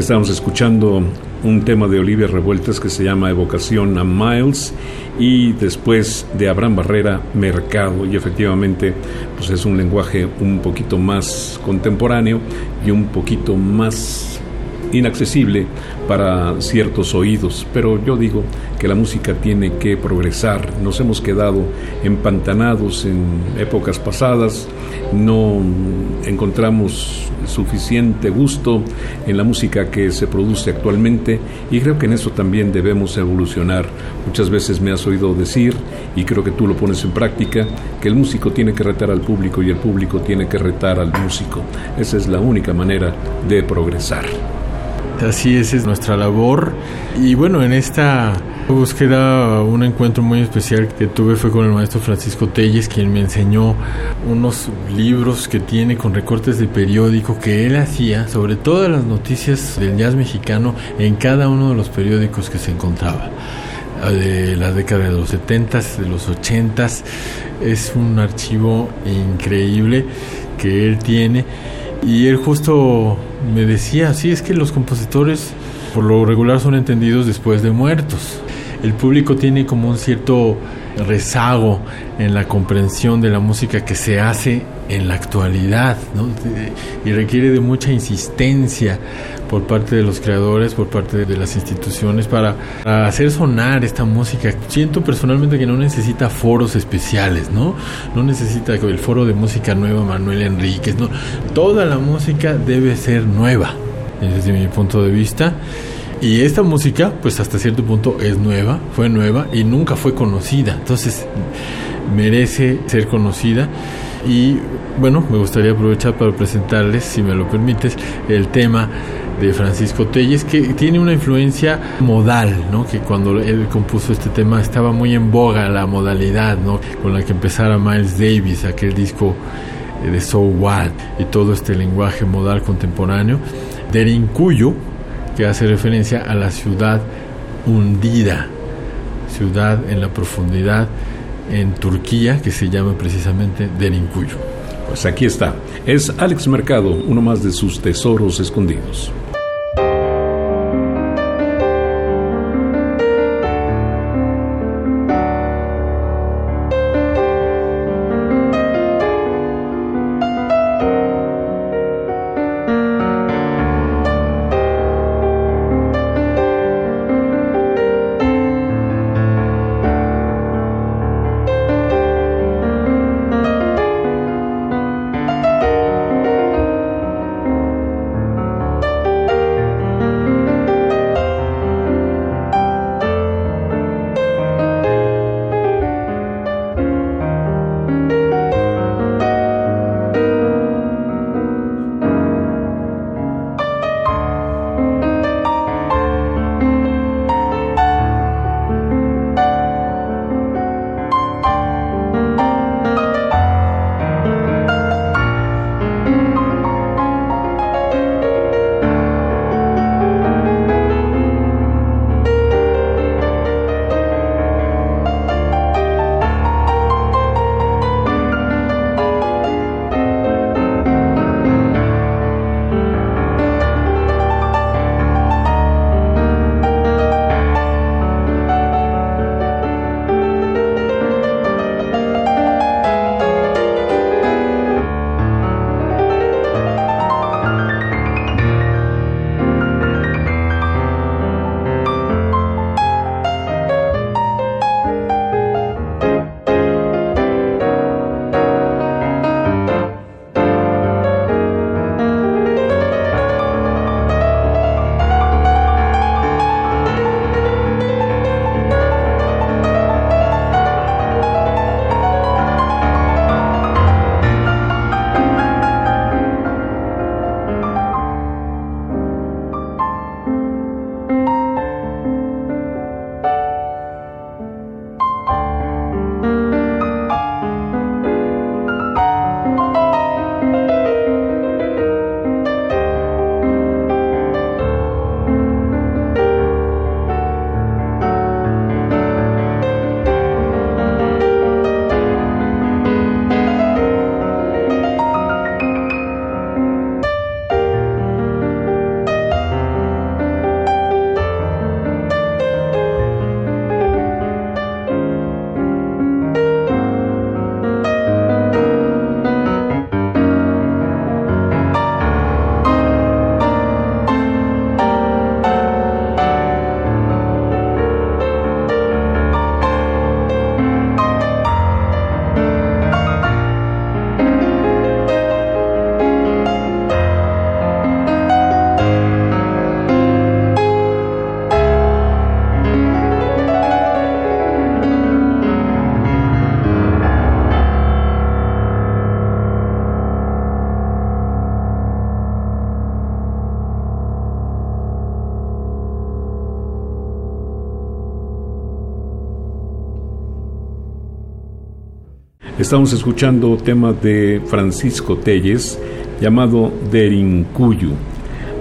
Estamos escuchando un tema de Olivia Revueltas que se llama Evocación a Miles y después de Abraham Barrera, Mercado. Y efectivamente, pues es un lenguaje un poquito más contemporáneo y un poquito más inaccesible para ciertos oídos, pero yo digo que la música tiene que progresar. Nos hemos quedado empantanados en épocas pasadas, no encontramos suficiente gusto en la música que se produce actualmente y creo que en eso también debemos evolucionar. Muchas veces me has oído decir, y creo que tú lo pones en práctica, que el músico tiene que retar al público y el público tiene que retar al músico. Esa es la única manera de progresar. Así es, es nuestra labor. Y bueno, en esta búsqueda, un encuentro muy especial que tuve fue con el maestro Francisco Telles, quien me enseñó unos libros que tiene con recortes de periódico que él hacía sobre todas las noticias del jazz mexicano en cada uno de los periódicos que se encontraba de la década de los 70s, de los 80s. Es un archivo increíble que él tiene y él justo me decía, sí, es que los compositores por lo regular son entendidos después de muertos. El público tiene como un cierto rezago en la comprensión de la música que se hace en la actualidad, ¿no? Y requiere de mucha insistencia por parte de los creadores, por parte de las instituciones para, hacer sonar esta música. Siento personalmente que no necesita foros especiales, ¿no? No necesita el foro de música nueva Manuel Enríquez. Toda la música debe ser nueva, desde mi punto de vista. Y esta música, pues hasta cierto punto es nueva, fue nueva y nunca fue conocida. Entonces, merece ser conocida. Y bueno, me gustaría aprovechar para presentarles, si me lo permites, el tema de Francisco Telles, que tiene una influencia modal, ¿no? Que cuando él compuso este tema estaba muy en boga la modalidad, ¿no? Con la que empezara Miles Davis, aquel disco eh, de So What, y todo este lenguaje modal contemporáneo. Derinkuyu, que hace referencia a la ciudad hundida, ciudad en la profundidad en Turquía, que se llama precisamente Derinkuyu. Pues aquí está. Es Alex Mercado, uno más de sus tesoros escondidos. Estamos escuchando tema de Francisco Telles llamado Derincuyu.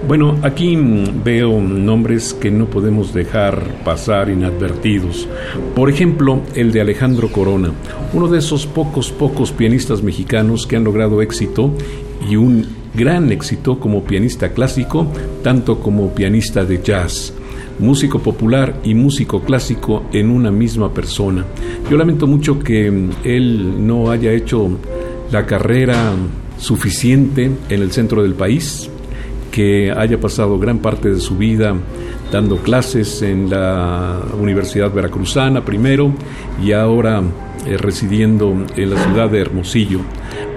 Bueno, aquí veo nombres que no podemos dejar pasar inadvertidos. Por ejemplo, el de Alejandro Corona, uno de esos pocos, pocos pianistas mexicanos que han logrado éxito y un gran éxito como pianista clásico, tanto como pianista de jazz músico popular y músico clásico en una misma persona. Yo lamento mucho que él no haya hecho la carrera suficiente en el centro del país, que haya pasado gran parte de su vida dando clases en la Universidad Veracruzana primero y ahora eh, residiendo en la ciudad de Hermosillo.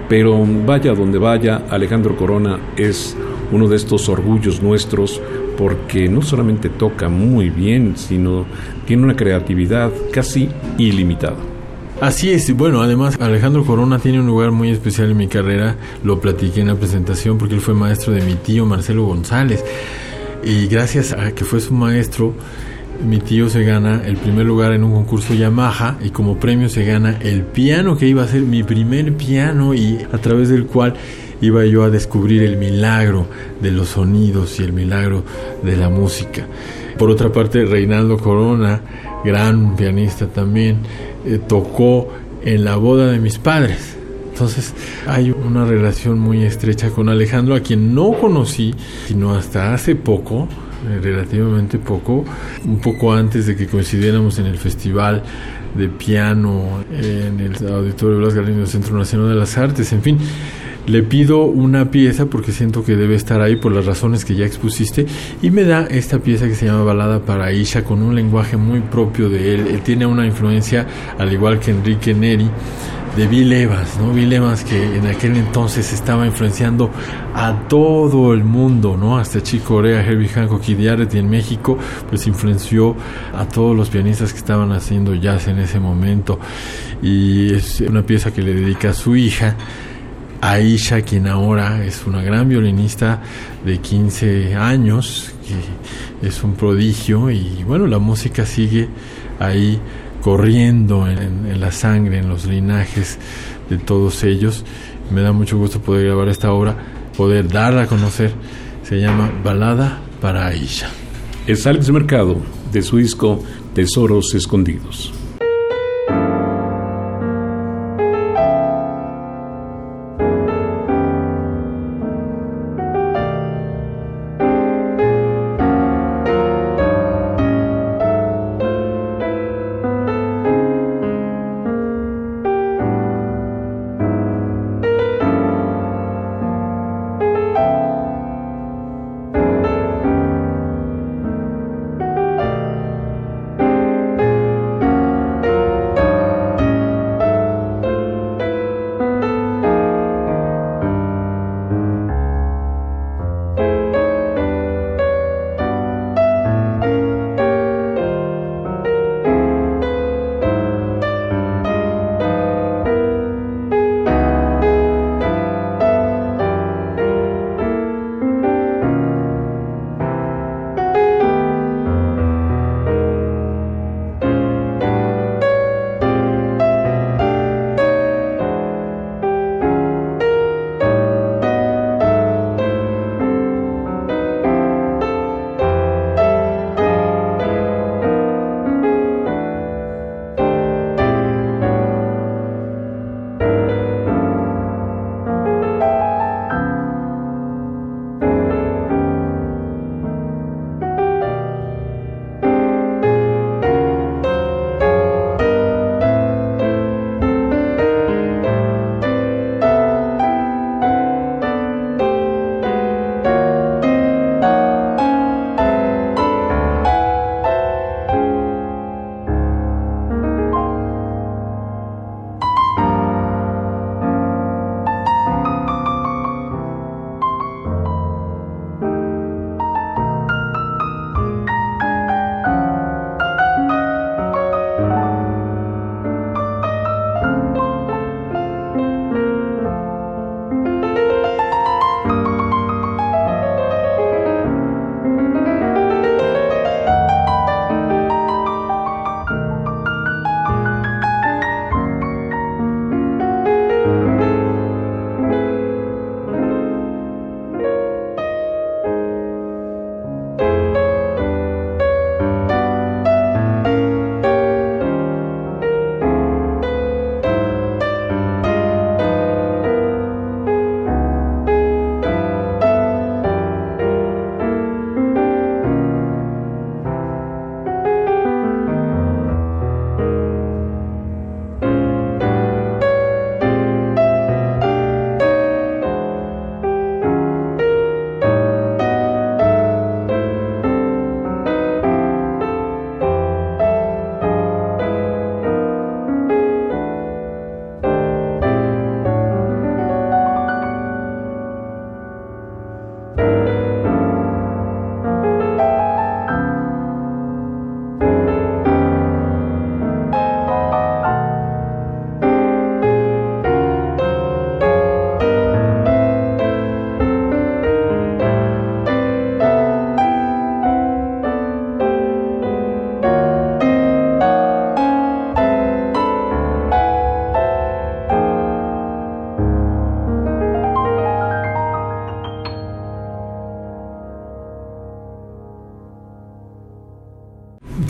Pero vaya donde vaya, Alejandro Corona es uno de estos orgullos nuestros porque no solamente toca muy bien, sino tiene una creatividad casi ilimitada. Así es, bueno, además Alejandro Corona tiene un lugar muy especial en mi carrera, lo platiqué en la presentación porque él fue maestro de mi tío Marcelo González y gracias a que fue su maestro, mi tío se gana el primer lugar en un concurso Yamaha y como premio se gana el piano que iba a ser mi primer piano y a través del cual iba yo a descubrir el milagro de los sonidos y el milagro de la música. Por otra parte, Reinaldo Corona, gran pianista también, eh, tocó en la boda de mis padres. Entonces hay una relación muy estrecha con Alejandro, a quien no conocí, sino hasta hace poco, eh, relativamente poco, un poco antes de que coincidiéramos en el festival de piano en el Auditorio Blas Galindo Centro Nacional de las Artes, en fin. Le pido una pieza porque siento que debe estar ahí por las razones que ya expusiste y me da esta pieza que se llama Balada para Isha con un lenguaje muy propio de él. Él tiene una influencia, al igual que Enrique Neri, de Bill Evans, ¿no? Bill Evans que en aquel entonces estaba influenciando a todo el mundo, ¿no? Hasta Chico Corea, Herbie Hancock y Diarity en México, pues influenció a todos los pianistas que estaban haciendo jazz en ese momento. Y es una pieza que le dedica a su hija Aisha, quien ahora es una gran violinista de 15 años, que es un prodigio y bueno, la música sigue ahí corriendo en, la sangre, en los linajes de todos ellos. Me da mucho gusto poder grabar esta obra, poder darla a conocer. Se llama Balada para Aisha. Es Alex Mercado de su disco Tesoros Escondidos.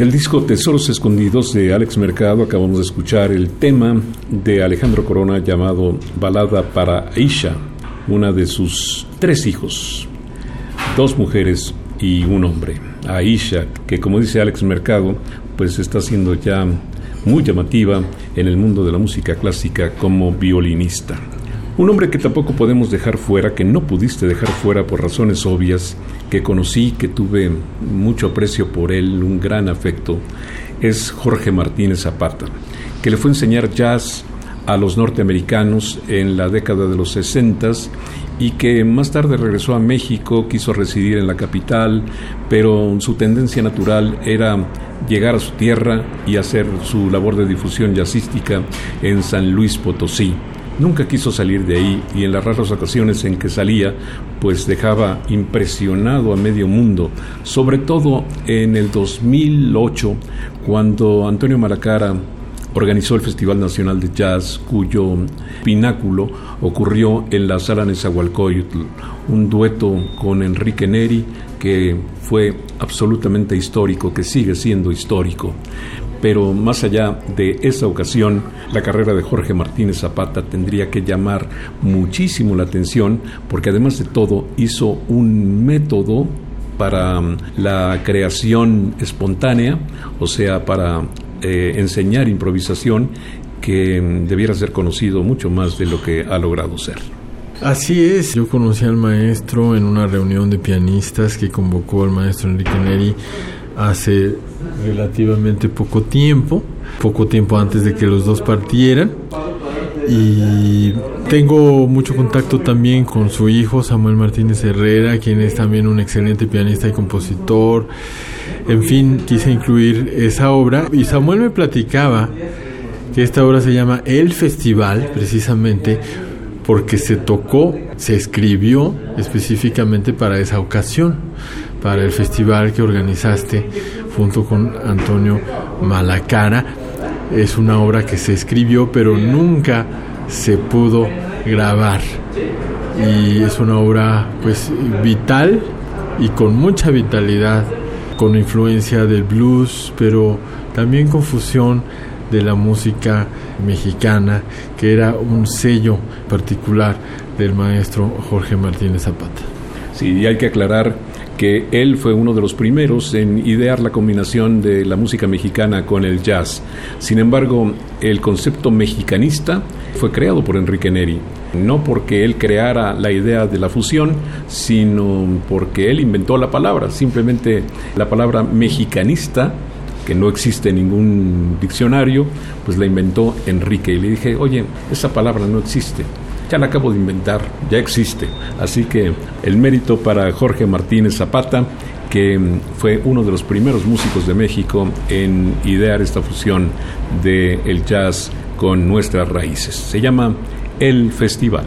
Del disco Tesoros Escondidos de Alex Mercado acabamos de escuchar el tema de Alejandro Corona llamado Balada para Aisha, una de sus tres hijos, dos mujeres y un hombre. Aisha, que como dice Alex Mercado, pues está siendo ya muy llamativa en el mundo de la música clásica como violinista. Un hombre que tampoco podemos dejar fuera, que no pudiste dejar fuera por razones obvias, que conocí, que tuve mucho aprecio por él, un gran afecto, es Jorge Martínez Zapata, que le fue a enseñar jazz a los norteamericanos en la década de los 60 y que más tarde regresó a México, quiso residir en la capital, pero su tendencia natural era llegar a su tierra y hacer su labor de difusión jazzística en San Luis Potosí. Nunca quiso salir de ahí y en las raras ocasiones en que salía, pues dejaba impresionado a medio mundo, sobre todo en el 2008, cuando Antonio Malacara organizó el Festival Nacional de Jazz, cuyo pináculo ocurrió en la sala Nezahualcóyotl, un dueto con Enrique Neri que fue absolutamente histórico, que sigue siendo histórico pero más allá de esa ocasión, la carrera de Jorge Martínez Zapata tendría que llamar muchísimo la atención porque además de todo hizo un método para mm, la creación espontánea, o sea, para eh, enseñar improvisación que mm, debiera ser conocido mucho más de lo que ha logrado ser. Así es, yo conocí al maestro en una reunión de pianistas que convocó al maestro Enrique Neri hace relativamente poco tiempo, poco tiempo antes de que los dos partieran. Y tengo mucho contacto también con su hijo Samuel Martínez Herrera, quien es también un excelente pianista y compositor. En fin, quise incluir esa obra y Samuel me platicaba que esta obra se llama El Festival, precisamente porque se tocó, se escribió específicamente para esa ocasión para el festival que organizaste junto con Antonio Malacara. Es una obra que se escribió pero nunca se pudo grabar. Y es una obra pues vital y con mucha vitalidad, con influencia del blues, pero también con fusión de la música mexicana, que era un sello particular del maestro Jorge Martínez Zapata. Sí, y hay que aclarar que él fue uno de los primeros en idear la combinación de la música mexicana con el jazz. Sin embargo, el concepto mexicanista fue creado por Enrique Neri, no porque él creara la idea de la fusión, sino porque él inventó la palabra, simplemente la palabra mexicanista que no existe en ningún diccionario, pues la inventó Enrique. Y le dije, oye, esa palabra no existe ya la acabo de inventar, ya existe. Así que el mérito para Jorge Martínez Zapata, que mm, fue uno de los primeros músicos de México en idear esta fusión del el jazz con nuestras raíces. Se llama El Festival.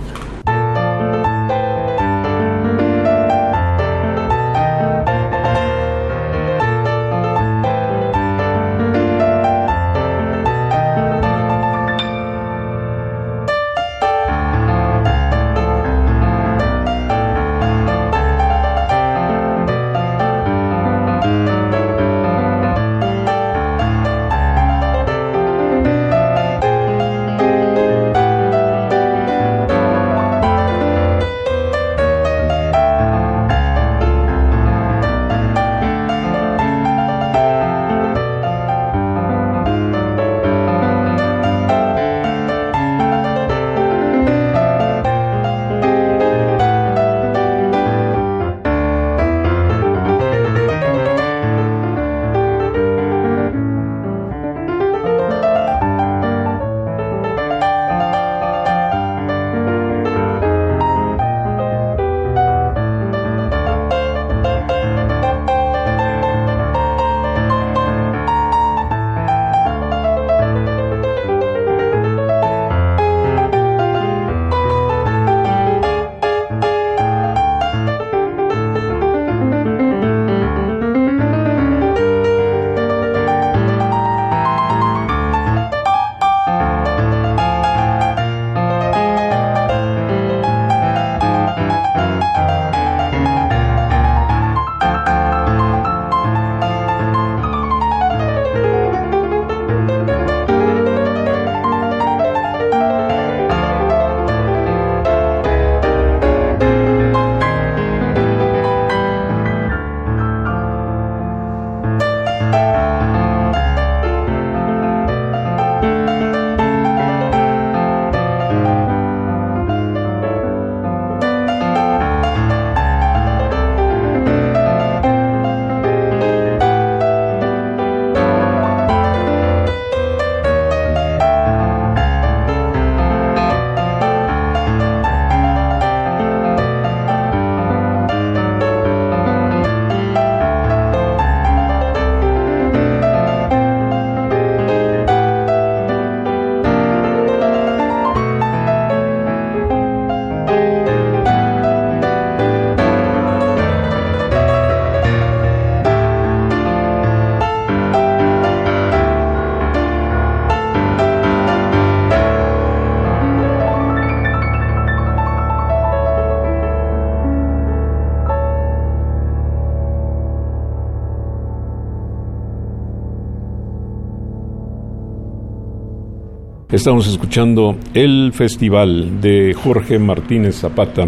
Estamos escuchando el festival de Jorge Martínez Zapata,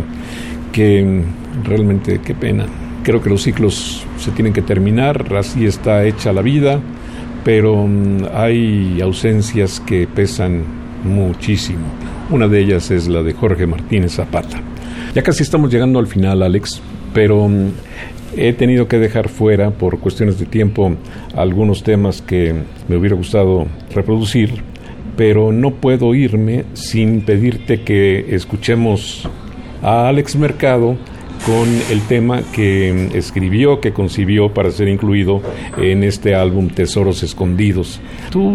que realmente qué pena. Creo que los ciclos se tienen que terminar, así está hecha la vida, pero mm, hay ausencias que pesan muchísimo. Una de ellas es la de Jorge Martínez Zapata. Ya casi estamos llegando al final, Alex, pero mm, he tenido que dejar fuera, por cuestiones de tiempo, algunos temas que me hubiera gustado reproducir, pero no puedo irme sin pedirte que escuchemos a Alex Mercado con el tema que escribió, que concibió para ser incluido en este álbum Tesoros Escondidos. Tú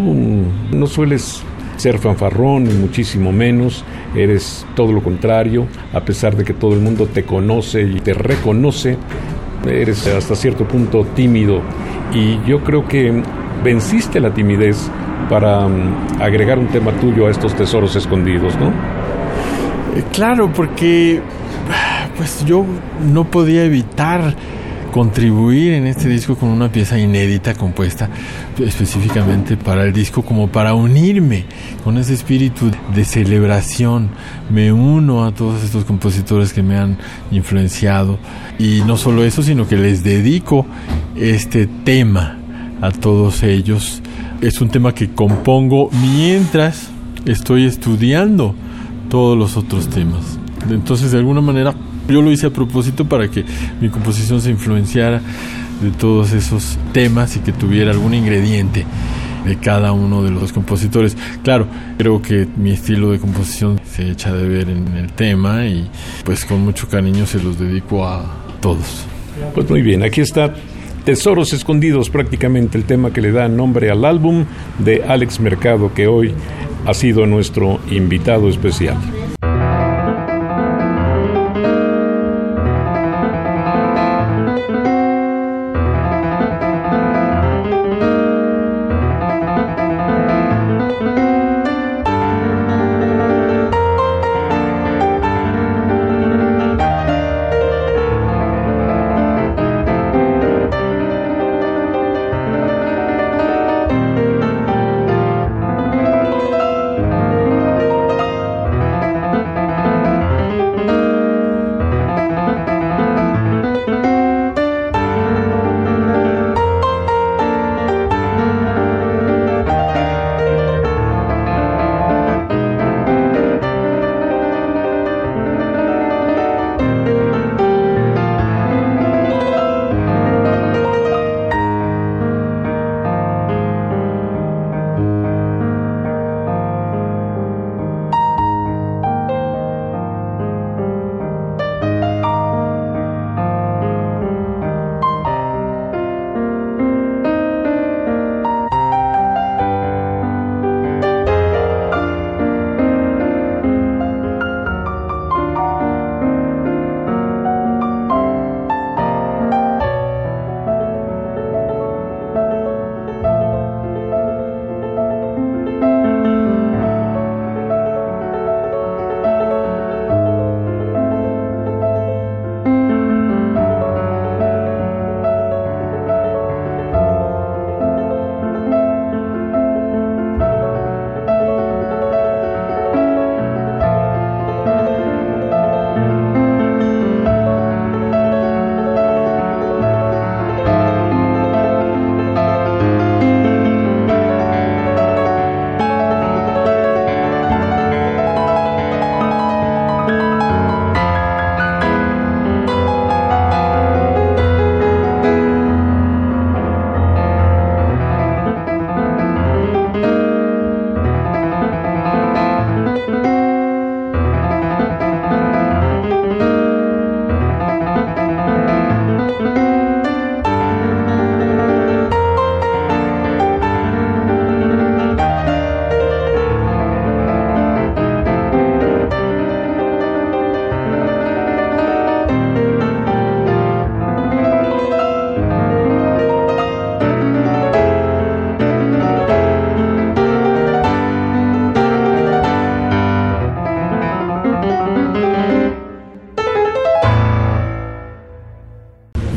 no sueles ser fanfarrón, ni muchísimo menos, eres todo lo contrario, a pesar de que todo el mundo te conoce y te reconoce, eres hasta cierto punto tímido. Y yo creo que venciste la timidez para mm, agregar un tema tuyo a estos tesoros escondidos, ¿no? Eh, claro, porque pues yo no podía evitar contribuir en este disco con una pieza inédita compuesta específicamente para el disco como para unirme con ese espíritu de celebración. Me uno a todos estos compositores que me han influenciado y no solo eso, sino que les dedico este tema a todos ellos. Es un tema que compongo mientras estoy estudiando todos los otros temas. Entonces, de alguna manera, yo lo hice a propósito para que mi composición se influenciara de todos esos temas y que tuviera algún ingrediente de cada uno de los compositores. Claro, creo que mi estilo de composición se echa de ver en el tema y pues con mucho cariño se los dedico a todos. Pues muy bien, aquí está Tesoros Escondidos, prácticamente el tema que le da nombre al álbum de Alex Mercado, que hoy ha sido nuestro invitado especial.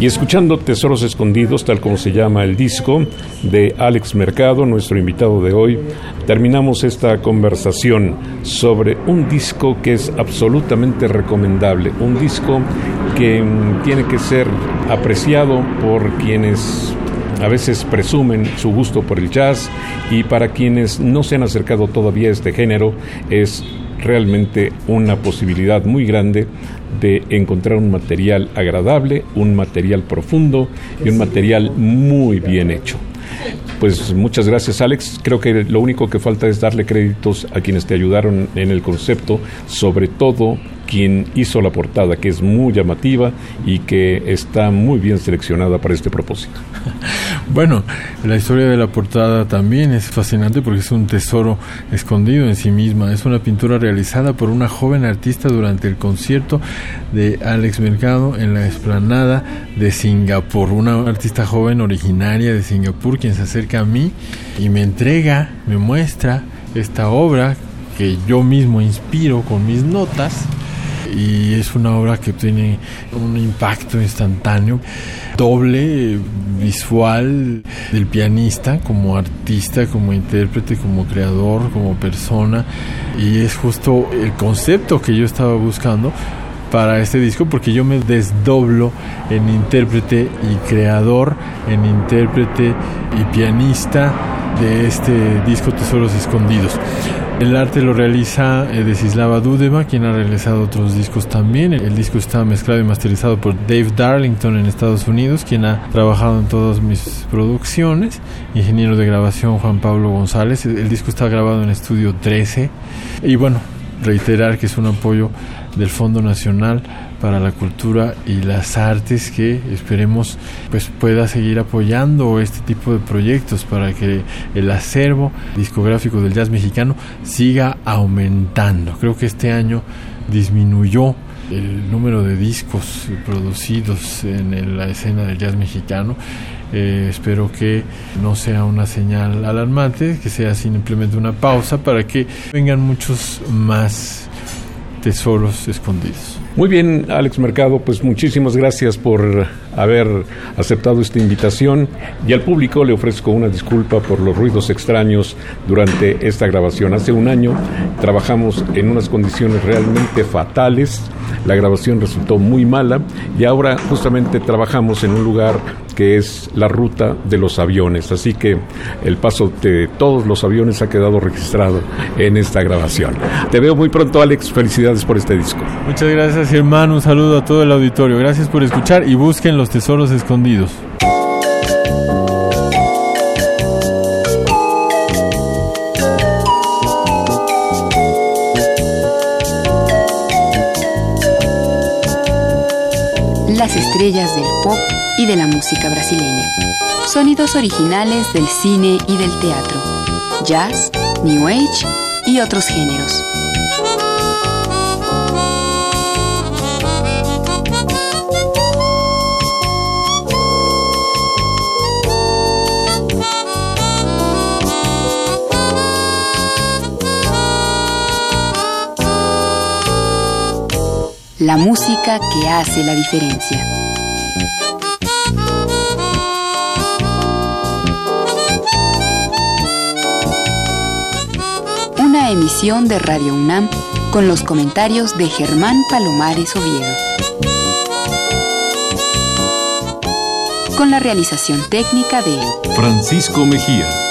Escuchando Tesoros Escondidos, tal como se llama el disco de Alex Mercado, nuestro invitado de hoy, terminamos esta conversación sobre un disco que es absolutamente recomendable, un disco que mm, tiene que ser apreciado por quienes a veces presumen su gusto por el jazz y para quienes no se han acercado todavía a este género es realmente una posibilidad muy grande de encontrar un material agradable, un material profundo y un material muy bien hecho. Pues muchas gracias Alex. Creo que lo único que falta es darle créditos a quienes te ayudaron en el concepto, sobre todo quien hizo la portada, que es muy llamativa y que está muy bien seleccionada para este propósito. *laughs* Bueno, la historia de la portada también es fascinante porque es un tesoro escondido en sí misma. Es una pintura realizada por una joven artista durante el concierto de Alex Mercado en la explanada de Singapur. Una artista joven originaria de Singapur quien se acerca a mí y me entrega, me muestra esta obra que yo mismo inspiro con mis notas y es una obra que tiene un impacto instantáneo, doble visual del pianista como artista, como intérprete, como creador, como persona. Y es justo el concepto que yo estaba buscando para este disco porque yo me desdoblo en intérprete y creador, en intérprete y pianista de este disco Tesoros Escondidos. El arte lo realiza eh, Desislava Dudeva, quien ha realizado otros discos también. El, disco está mezclado y masterizado por Dave Darlington en Estados Unidos, quien ha trabajado en todas mis producciones. Ingeniero de grabación Juan Pablo González. El disco está grabado en Estudio 13. Y bueno, reiterar que es un apoyo del Fondo Nacional para la Cultura y las Artes que esperemos pues pueda seguir apoyando este tipo de proyectos para que el acervo discográfico del jazz mexicano siga aumentando. Creo que este año disminuyó el número de discos producidos en la escena del jazz mexicano. Eh, espero que no sea una señal alarmante, que sea simplemente una pausa para que vengan muchos más tesoros escondidos. Muy bien, Alex Mercado, pues muchísimas gracias por haber aceptado esta invitación y al público le ofrezco una disculpa por los ruidos extraños durante esta grabación. Hace un año trabajamos en unas condiciones realmente fatales, la grabación resultó muy mala y ahora justamente trabajamos en un lugar que es la ruta de los aviones. Así que el paso de todos los aviones ha quedado registrado en esta grabación. Te veo muy pronto, Alex. Felicidades por este disco. Muchas gracias, hermano. Un saludo a todo el auditorio. Gracias por escuchar y busquen los tesoros escondidos. Las estrellas del pop y de la música brasileña. Sonidos originales del cine y del teatro, jazz, new age y otros géneros. La música que hace la diferencia. Una emisión de Radio UNAM con los comentarios de Germán Palomares Oviedo. Con la realización técnica de Francisco Mejía.